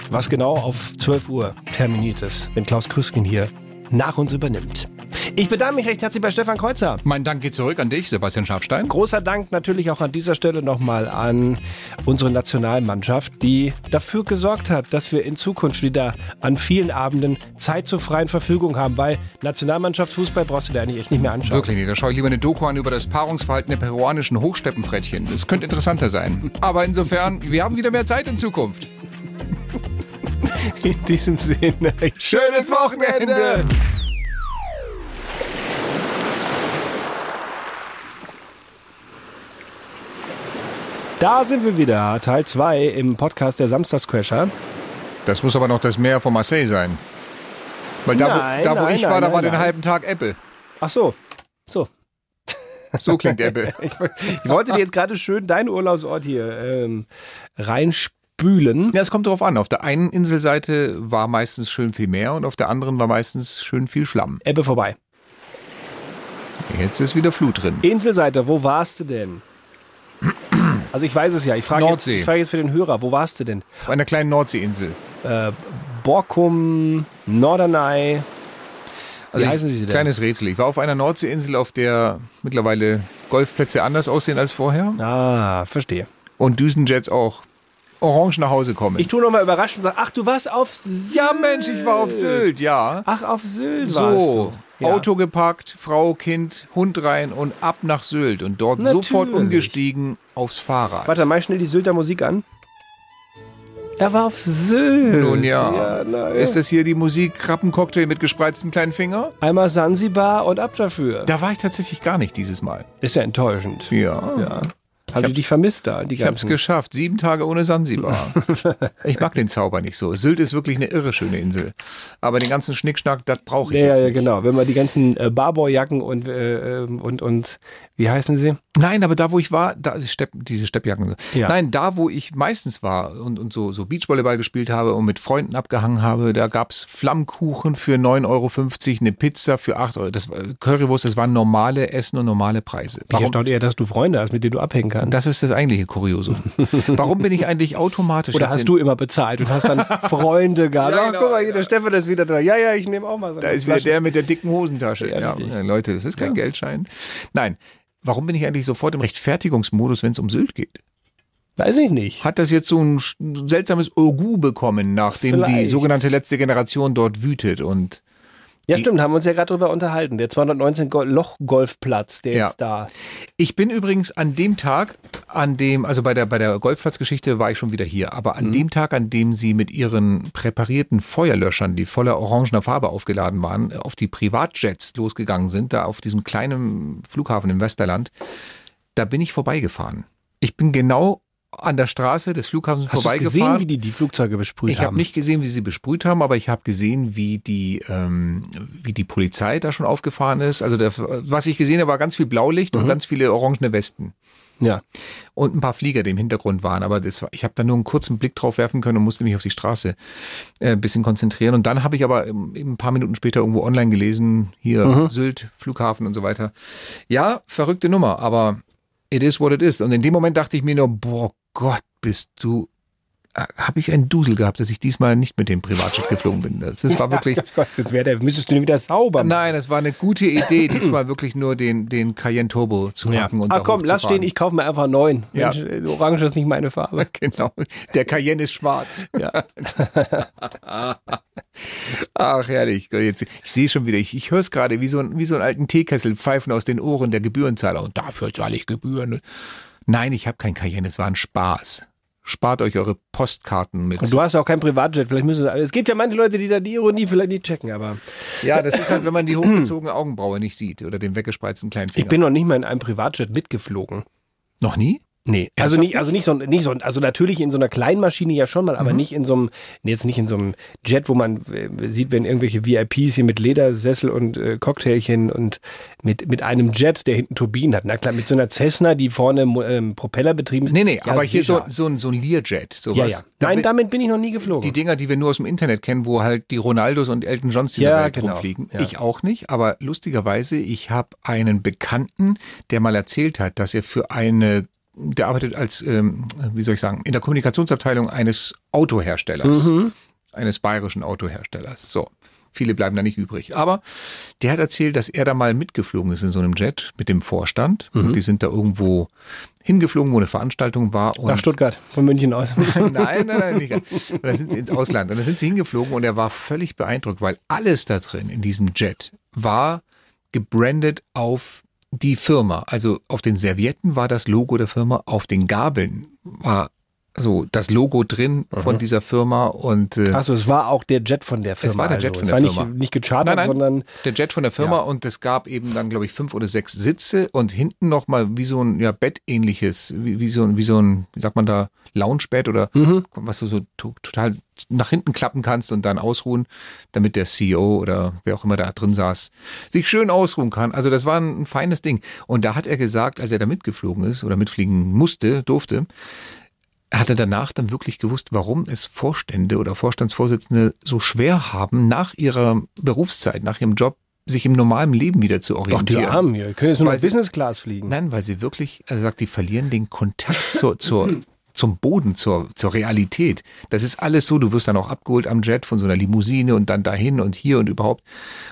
S2: Was genau auf 12 Uhr terminiert ist, wenn Klaus Krüsken hier nach uns übernimmt. Ich bedanke mich recht herzlich bei Stefan Kreuzer.
S3: Mein Dank geht zurück an dich, Sebastian Schafstein.
S2: Großer Dank natürlich auch an dieser Stelle nochmal an unsere Nationalmannschaft, die dafür gesorgt hat, dass wir in Zukunft wieder an vielen Abenden Zeit zur freien Verfügung haben, weil Nationalmannschaftsfußball brauchst du dir eigentlich echt nicht mehr anschauen.
S3: Wirklich nicht. Da schaue ich lieber eine Doku an über das Paarungsverhalten der peruanischen Hochsteppenfrettchen. Das könnte interessanter sein. Aber insofern, wir haben wieder mehr Zeit in Zukunft.
S2: In diesem Sinne,
S3: Schönes Wochenende!
S2: Da sind wir wieder, Teil 2 im Podcast der Samstagscrasher.
S3: Das muss aber noch das Meer von Marseille sein. Weil da,
S2: Nein,
S3: wo, da, wo
S2: nein,
S3: ich
S2: nein,
S3: war, da
S2: nein,
S3: war den halben Tag Ebbe.
S2: Ach so, so.
S3: So klingt Ebbe.
S2: Ich, ich wollte dir jetzt gerade schön deinen Urlaubsort hier ähm, reinspülen.
S3: Ja, es kommt darauf an. Auf der einen Inselseite war meistens schön viel Meer und auf der anderen war meistens schön viel Schlamm.
S2: Ebbe vorbei.
S3: Jetzt ist wieder Flut drin.
S2: Inselseite, wo warst du denn? Also ich weiß es ja, ich frage jetzt, ich frage jetzt für den Hörer, wo warst du denn?
S3: Auf einer kleinen Nordseeinsel.
S2: Borkum, Norderney,
S3: Also
S2: Wie
S3: ich-
S2: heißen sie denn?
S3: Kleines Rätsel. Ich war auf einer Nordseeinsel, auf der mittlerweile Golfplätze anders aussehen als vorher.
S2: Ah, verstehe.
S3: Und Düsenjets auch orange nach Hause kommen.
S2: Ich tue nochmal überrascht und sage, ach, du warst auf Sylt.
S3: ja, Mensch, ich war auf Sylt, ja.
S2: Ach, auf Sylt warst
S3: So,
S2: du. Ja.
S3: Auto gepackt, Frau, Kind, Hund rein und ab nach Sylt und dort
S2: Natürlich.
S3: sofort umgestiegen aufs Fahrrad.
S2: Warte, mach schnell die Sylter Musik an. Er war auf Sylt.
S3: Nun ja,
S2: ja na,
S3: ist das hier die Musik Krabbencocktail mit gespreiztem kleinen Finger?
S2: Einmal Sansibar und ab dafür.
S3: Da war ich tatsächlich gar nicht dieses Mal.
S2: Ist ja enttäuschend.
S3: Ja,
S2: Ja. Haben die dich vermisst da?
S3: Ich hab's
S2: ganzen?
S3: geschafft. Sieben Tage ohne Sansibar. ich mag den Zauber nicht so. Sylt ist wirklich eine irre schöne Insel. Aber den ganzen Schnickschnack, das brauche ich
S2: Ja,
S3: jetzt
S2: ja,
S3: nicht.
S2: genau. Wenn man die ganzen äh, Barbourjacken und, äh, ähm, und, und, wie heißen sie?
S3: Nein, aber da, wo ich war, da ist Stepp, diese Steppjacken.
S2: Ja.
S3: Nein, da, wo ich meistens war und, und so, so Beachvolleyball gespielt habe und mit Freunden abgehangen habe, da gab's Flammkuchen für 9,50 Euro, eine Pizza für 8 Euro. Das war, Currywurst, das waren normale Essen und normale Preise.
S2: Ich erstaune eher, dass du Freunde hast, mit denen du abhängen kannst.
S3: Das ist das eigentliche Kuriosum. Warum bin ich eigentlich automatisch
S2: Oder hast du immer bezahlt und hast dann Freunde gehabt?
S3: Ja,
S2: Ach,
S3: genau,
S2: guck mal, hier,
S3: ja.
S2: der Stefan ist wieder da. Ja, ja, ich nehme auch mal so
S3: Da ist wieder
S2: Flasche.
S3: der mit der dicken Hosentasche.
S2: Ja,
S3: Ja, ja, Leute, das ist kein Geldschein. Nein. Warum bin ich eigentlich sofort im Rechtfertigungsmodus, wenn es um Sylt geht?
S2: Weiß ich nicht.
S3: Hat das jetzt so ein seltsames Ogu bekommen, nachdem die
S2: Vielleicht.
S3: sogenannte letzte Generation dort wütet und
S2: Ja, stimmt, haben wir uns ja gerade drüber unterhalten. Der 219 Go- Loch-Golfplatz, der
S3: Ja.
S2: jetzt da.
S3: Ich bin übrigens an dem Tag, an dem, also bei der, bei der Golfplatzgeschichte war ich schon wieder hier, aber
S2: Mhm.
S3: an dem Tag, an dem sie mit ihren präparierten Feuerlöschern, die voller orangener Farbe aufgeladen waren, auf die Privatjets losgegangen sind, da auf diesem kleinen Flughafen im Westerland, da bin ich vorbeigefahren. Ich bin genau an der Straße des Flughafens
S2: Hast du
S3: vorbeigefahren.
S2: gesehen, wie die die Flugzeuge besprüht
S3: Ich
S2: haben?
S3: habe nicht gesehen, wie sie besprüht haben, aber ich habe gesehen, wie die, ähm, wie die Polizei da schon aufgefahren ist. Also der, was ich gesehen habe, war ganz viel Blaulicht
S2: Mhm.
S3: und ganz viele orangene Westen.
S2: Ja.
S3: Und ein paar Flieger, die im Hintergrund waren. Aber das war, ich habe da nur einen kurzen Blick drauf werfen können und musste mich auf die Straße äh, ein bisschen konzentrieren. Und dann habe ich aber eben ein paar Minuten später irgendwo online gelesen, hier
S2: Mhm.
S3: Sylt, Flughafen und so weiter. Ja, verrückte Nummer, aber it is what it is. Und in dem Moment dachte ich mir nur, boah Gott, bist du habe ich einen Dusel gehabt, dass ich diesmal nicht mit dem Privatjet geflogen bin. Das, das war wirklich.
S2: Ja, Gott, jetzt der, müsstest du den wieder sauber machen.
S3: Nein, es war eine gute Idee, diesmal wirklich nur den, den Cayenne Turbo zu
S2: Ja.
S3: packen und
S2: Ah komm, lass stehen, ich kaufe mir einfach einen neuen.
S3: Ja.
S2: Mensch, äh, Orange ist nicht meine Farbe.
S3: Genau, der Cayenne ist schwarz.
S2: Ja.
S3: Ach, herrlich. Jetzt, ich sehe schon wieder, ich, ich höre es gerade wie so, ein, wie so einen alten Teekessel pfeifen aus den Ohren der Gebührenzahler. Und dafür zahle ich Gebühren. Nein, ich habe kein Cayenne, es war ein Spaß. spart euch eure Postkarten mit.
S2: Und du hast auch kein Privatjet. Vielleicht müssen es gibt ja manche Leute, die da die Ironie vielleicht nicht checken, aber
S3: Ja, das ist halt, wenn man die hochgezogene Augenbraue nicht sieht oder den weggespreizten kleinen Finger.
S2: ich bin noch nicht mal in einem Privatjet mitgeflogen.
S3: noch nie?
S2: Nee, also nicht, also nicht so, nicht so, also natürlich in so einer kleinen Maschine ja schon mal, aber nicht in so einem, nee, jetzt nicht in so einem Jet, wo man äh, sieht, wenn irgendwelche VIPs hier mit Ledersessel und äh, Cocktailchen und mit, mit einem Jet, der hinten Turbinen hat. Na klar, mit so einer Cessna, die vorne ähm, Propeller betrieben ist.
S3: Nee, nee,
S2: Ja,
S3: aber hier so,
S2: sicher.
S3: so, ein- so ein Learjet, sowas.
S2: Ja, ja. Nein,
S3: bin-
S2: damit bin ich noch nie geflogen.
S3: die Dinger, die wir nur aus dem Internet kennen, wo halt die Ronaldos und Elton Johns dieser
S2: Ja,
S3: Welt
S2: genau.
S3: rumfliegen.
S2: Ja.
S3: Ich auch nicht, aber lustigerweise, ich habe einen Bekannten, der mal erzählt hat, dass er für eine, der arbeitet als, ähm, wie soll ich sagen, in der Kommunikationsabteilung eines Autoherstellers,
S2: Mhm.
S3: eines bayerischen Autoherstellers. So. Viele bleiben da nicht übrig. Aber der hat erzählt, dass er da mal mitgeflogen ist in so einem Jet mit dem Vorstand.
S2: Mhm.
S3: Und die sind da irgendwo hingeflogen, wo eine Veranstaltung war.
S2: Nach Stuttgart, von München aus.
S3: nein, nein, nein, nicht. Und dann sind sie ins Ausland. Und dann sind sie hingeflogen und er war völlig beeindruckt, weil alles da drin in diesem Jet war gebrandet auf die Firma. Also auf den Servietten war das Logo der Firma, auf den Gabeln war so das Logo drin von dieser Firma und äh,
S2: Achso, es war auch der Jet von der Firma.
S3: es war der
S2: also.
S3: Jet von
S2: es
S3: der
S2: war
S3: Firma.
S2: Nicht, nicht gechartert,
S3: Nein, nein.
S2: sondern
S3: der Jet von der Firma
S2: Ja.
S3: und es gab eben dann, glaube ich, fünf oder sechs Sitze und hinten nochmal wie so ein ja, Bettähnliches, wie, wie, so, ein- wie so ein, wie sagt man da, Loungebett oder
S2: Mhm.
S3: was du so to total nach hinten klappen kannst und dann ausruhen, damit der CEO oder wer auch immer da drin saß, sich schön ausruhen kann. Also das war ein, ein feines Ding. Und da hat er gesagt, als er da mitgeflogen ist oder mitfliegen musste, durfte, hat er danach dann wirklich gewusst, warum es Vorstände oder Vorstandsvorsitzende so schwer haben, nach ihrer Berufszeit, nach ihrem Job, sich im normalen Leben wieder zu
S2: doch
S3: orientieren.
S2: die Armen hier. Können jetzt nur noch Business Class fliegen.
S3: Nein, weil sie wirklich, er sagt, die verlieren den Kontakt zur, zur, zum Boden, zur, zur Realität. Das ist alles so, du wirst dann auch abgeholt am Jet von so einer Limousine und dann dahin und hier und überhaupt.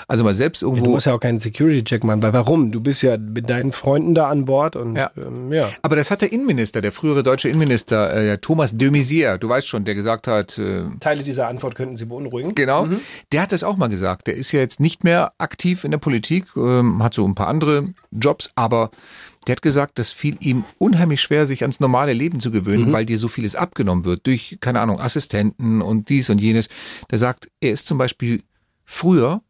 S3: Also mal selbst
S2: Ja, du
S3: irgendwo.
S2: musst ja auch keinen Security-Check machen, weil warum? Du bist ja mit deinen Freunden da an Bord und
S3: Ja.
S2: Ähm, ja.
S3: aber das hat der Innenminister, der frühere deutsche Innenminister, äh, Thomas de Maizière, du weißt schon, der gesagt hat, äh,
S2: Teile dieser Antwort könnten Sie beunruhigen.
S3: Genau. Der hat das auch mal gesagt. Der ist ja jetzt nicht mehr aktiv in der Politik, ähm, hat so ein paar andere Jobs, aber der hat gesagt, das fiel ihm unheimlich schwer, sich ans normale Leben zu gewöhnen, weil dir so vieles abgenommen wird durch, keine Ahnung, Assistenten und dies und jenes. Der sagt, er ist zum Beispiel früher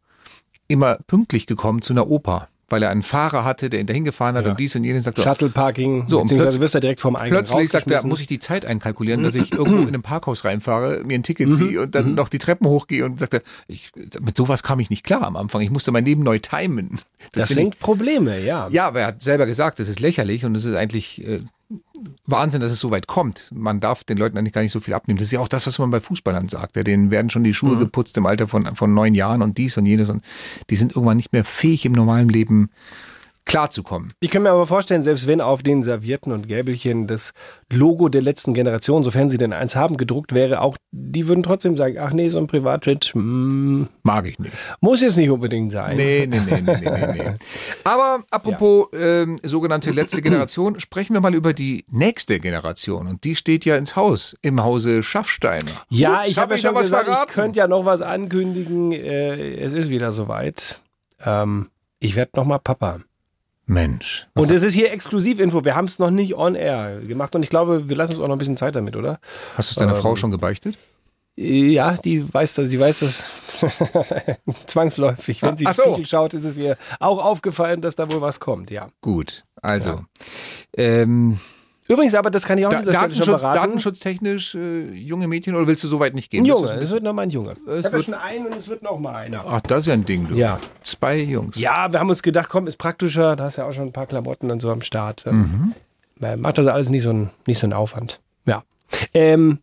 S3: immer pünktlich gekommen zu einer Oper, weil er einen Fahrer hatte, der ihn dahin gefahren hat
S2: Ja.
S3: und dies und jenes. Sagt, er,
S2: Shuttle-Parking,
S3: So,
S2: beziehungsweise wirst du direkt vom eigenen
S3: Plötzlich sagt er, muss ich die Zeit einkalkulieren, dass ich irgendwo in einem Parkhaus reinfahre, mir ein Ticket ziehe und dann noch die Treppen hochgehe und sagt er, ich, mit sowas kam ich nicht klar am Anfang. Ich musste mein Leben neu timen.
S2: Das
S3: finde
S2: senkt Probleme, ja.
S3: ja, aber er hat selber gesagt, das ist lächerlich und es ist eigentlich äh, Wahnsinn, dass es so weit kommt. Man darf den Leuten eigentlich gar nicht so viel abnehmen. Das ist ja auch das, was man bei Fußballern sagt. Ja, denen werden schon die Schuhe geputzt im Alter von, von neun Jahren und dies und jenes und die sind irgendwann nicht mehr fähig im normalen Leben klarzukommen.
S2: Ich kann mir aber vorstellen, selbst wenn auf den Servietten und Gäbelchen das Logo der letzten Generation, sofern sie denn eins haben, gedruckt wäre, auch die würden trotzdem sagen, ach nee, so ein Privatjet hm,
S3: Mag ich nicht.
S2: muss jetzt nicht unbedingt sein.
S3: Nee, nee, nee, nee, nee, nee, nee. Aber apropos ähm, sogenannte letzte Generation, sprechen wir mal über die nächste Generation. Und die steht ja ins Haus, im Hause Schaffsteiner.
S2: Ja,
S3: Ups,
S2: ich habe
S3: hab
S2: ja schon
S3: was
S2: gesagt,
S3: verraten?
S2: ich könnte ja noch was ankündigen. Äh, es ist wieder soweit. Ähm, ich werde noch mal Papa.
S3: Mensch.
S2: Und das ist hier Exklusivinfo. Wir haben es noch nicht on air gemacht und ich glaube, wir lassen uns auch noch ein bisschen Zeit damit, oder?
S3: Hast du es deiner
S2: ähm,
S3: Frau schon gebeichtet?
S2: Ja, die weiß das, die weiß das zwangsläufig. Wenn sie
S3: Ach so.
S2: Spiegel schaut, ist es ihr auch aufgefallen, dass da wohl was kommt, ja.
S3: Gut, also. Ähm,
S2: Übrigens, aber das kann ich auch
S3: da,
S2: an dieser Stelle schon
S3: Datenschutz,
S2: beraten.
S3: datenschutztechnisch äh, junge Mädchen oder willst du so weit nicht gehen?
S2: Ein Junge, es wird noch mal ein Junge.
S3: Es
S2: Ich habe ja
S3: wird-
S2: schon einen und es wird noch mal einer.
S3: Ach, das ist ja ein Ding, du.
S2: Ja.
S3: Zwei Jungs.
S2: Ja, wir haben uns gedacht, komm, ist praktischer. Da hast ja auch schon ein paar Klamotten und so am Start.
S3: Mhm.
S2: Ähm, Macht das alles nicht so ein, nicht so ein Aufwand. Ja. Ähm,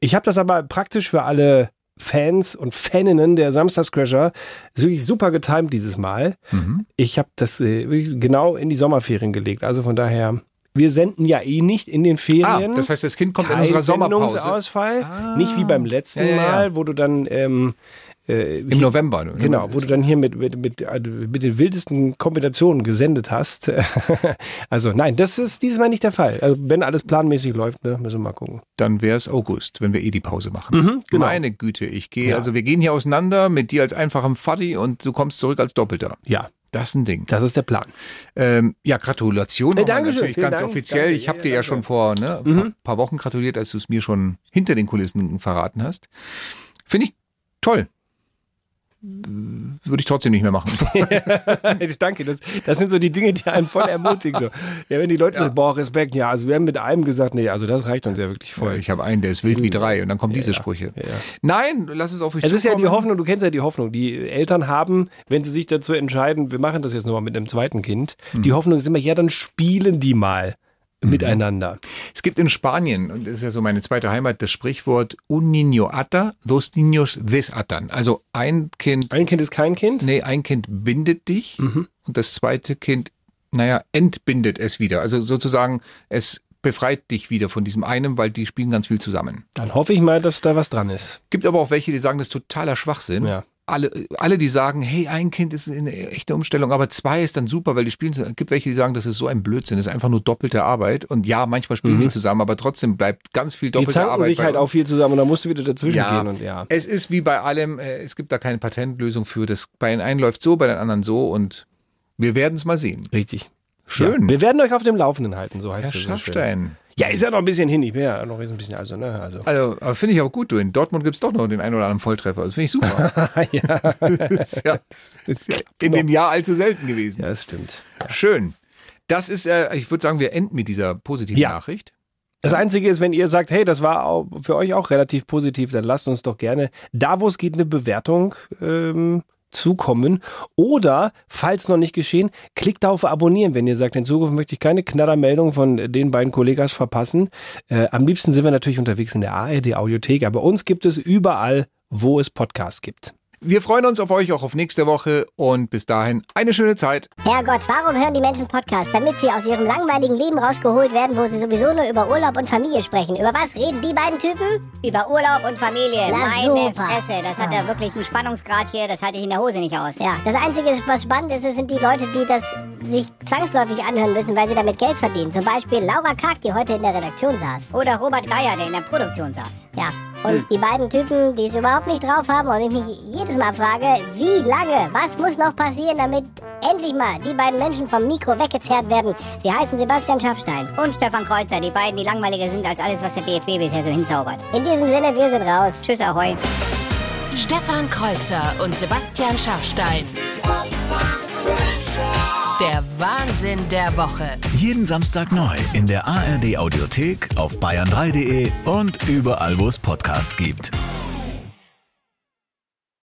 S2: ich habe das aber praktisch für alle Fans und Faninnen der Samstagscrasher wirklich super getimt dieses Mal.
S3: Mhm.
S2: Ich habe das äh, wirklich genau in die Sommerferien gelegt. Also von daher, wir senden ja eh nicht in den
S3: Ah,
S2: Ferien.
S3: das heißt, das Kind kommt in
S2: Kein
S3: unserer Sommerpause.
S2: Sendungsausfall.
S3: Ah.
S2: Nicht wie beim letzten
S3: Ja, ja, ja.
S2: Mal, wo du dann ähm, äh,
S3: Im November. ne?
S2: Genau, wo du dann hier mit, mit, mit, also mit den wildesten Kombinationen gesendet hast. also nein, das ist dieses Mal nicht der Fall. Also wenn alles planmäßig läuft, ne, müssen wir mal gucken.
S3: Dann wäre es August, wenn wir eh die Pause machen.
S2: Mhm, genau.
S3: Meine Güte, ich gehe,
S2: Ja.
S3: also wir gehen hier auseinander mit dir als einfachem Faddy und du kommst zurück als Doppelter.
S2: Ja.
S3: Das ist ein Ding.
S2: Das ist der Plan.
S3: Ähm, ja, Gratulation
S2: Hey, Dankeschön,
S3: natürlich ganz
S2: Dank,
S3: offiziell.
S2: danke,
S3: ich habe
S2: ja,
S3: dir ja
S2: danke.
S3: schon vor ne, ein paar, paar Wochen gratuliert, als du es mir schon hinter den Kulissen verraten hast. Finde ich toll. Würde ich trotzdem nicht mehr machen.
S2: Danke, das, das sind so die Dinge, die einen voll ermutigen. So. Ja, wenn die Leute sagen, boah, Respekt, ja, also wir haben mit einem gesagt, nee, also das reicht uns ja wirklich voll.
S3: Ich habe einen, der ist wild wie drei und dann kommen diese Sprüche. Nein, lass es auf mich
S2: Es ist ja die
S3: zukommen.
S2: Hoffnung, du kennst ja die Hoffnung. Die Eltern haben, wenn sie sich dazu entscheiden, wir machen das jetzt nochmal mit einem zweiten Kind, die
S3: Mhm.
S2: Hoffnung ist immer, ja, dann spielen die mal miteinander.
S3: Es gibt in Spanien, und das ist ja so meine zweite Heimat, das Sprichwort un niño ata, dos niños desatan. Also ein Kind.
S2: Ein Kind ist kein Kind?
S3: Nee, ein Kind bindet dich
S2: Mhm.
S3: und das zweite Kind, naja, entbindet es wieder. Also sozusagen, es befreit dich wieder von diesem einen, weil die spielen ganz viel zusammen.
S2: Dann hoffe ich mal, dass da was dran ist.
S3: Gibt aber auch welche, die sagen, das ist totaler Schwachsinn.
S2: Ja.
S3: Alle, alle, die sagen, hey, ein Kind ist eine echte Umstellung, aber zwei ist dann super, weil die spielen. Es gibt welche, die sagen, das ist so ein Blödsinn, das ist einfach nur doppelte Arbeit. Und ja, manchmal spielen die zusammen, aber trotzdem bleibt ganz viel
S2: Mhm. Die
S3: doppelte
S2: zanken
S3: Arbeit.
S2: sich
S3: bei
S2: halt
S3: uns.
S2: auch viel zusammen und dann musst du wieder dazwischen
S3: Ja,
S2: gehen und ja.
S3: es ist wie bei allem, äh, es gibt da keine Patentlösung für. Das bei den einen läuft so, bei den anderen so und wir werden es mal sehen.
S2: Richtig.
S3: Schön.
S2: Ja, wir werden euch auf dem Laufenden halten, so heißt
S3: Herr
S2: es. so schön. Ja, ist ja noch ein bisschen hin. Ich bin ja noch ein bisschen, also, ne, also.
S3: Also, aber finde ich auch gut, du. In Dortmund gibt es doch noch den einen oder anderen Volltreffer. Das finde ich super. ist ja, ist ja in dem Jahr allzu selten gewesen.
S2: Ja, das stimmt.
S3: Schön. Das ist, äh, ich würde sagen, wir enden mit dieser positiven
S2: Ja.
S3: Nachricht.
S2: Das Einzige ist, wenn ihr sagt, hey, das war für euch auch relativ positiv, dann lasst uns doch gerne da, wo es geht, eine Bewertung ähm, zukommen. Oder, falls noch nicht geschehen, klickt da auf Abonnieren, wenn ihr sagt, in Zukunft möchte ich keine Knallermeldung von den beiden Kollegas verpassen. Äh, am liebsten sind wir natürlich unterwegs in der ARD Audiothek, aber uns gibt es überall, wo es Podcasts gibt.
S3: Wir freuen uns auf euch auch auf nächste Woche und bis dahin eine schöne Zeit.
S11: Herrgott, warum hören die Menschen Podcasts? Damit sie aus ihrem langweiligen Leben rausgeholt werden, wo sie sowieso nur über Urlaub und Familie sprechen. Über was reden die beiden Typen?
S12: Über Urlaub und Familie.
S11: Na,
S12: Meine
S11: super.
S12: Fresse, das hat ja wirklich einen Spannungsgrad hier, das halte ich in der Hose nicht aus.
S11: Ja, das Einzige, was spannend ist, sind die Leute, die das sich zwangsläufig anhören müssen, weil sie damit Geld verdienen. Zum Beispiel Laura Karg, die heute in der Redaktion saß.
S12: Oder Robert Geier, der in der Produktion saß.
S11: Ja, und die beiden Typen, die es überhaupt nicht drauf haben und ich mich jedes Mal frage, wie lange, was muss noch passieren, damit endlich mal die beiden Menschen vom Mikro weggezerrt werden. Sie heißen Sebastian Schaffstein.
S12: Und Stefan Kreuzer, die beiden, die langweiliger sind als alles, was der DFB bisher so hinzaubert.
S11: In diesem Sinne, wir sind raus.
S12: Tschüss, Ahoi.
S4: Stefan Kreuzer und Sebastian Schaffstein. Der Wahnsinn der Woche.
S13: Jeden Samstag neu in der ARD Audiothek, auf bayern3.de und überall, wo es Podcasts gibt.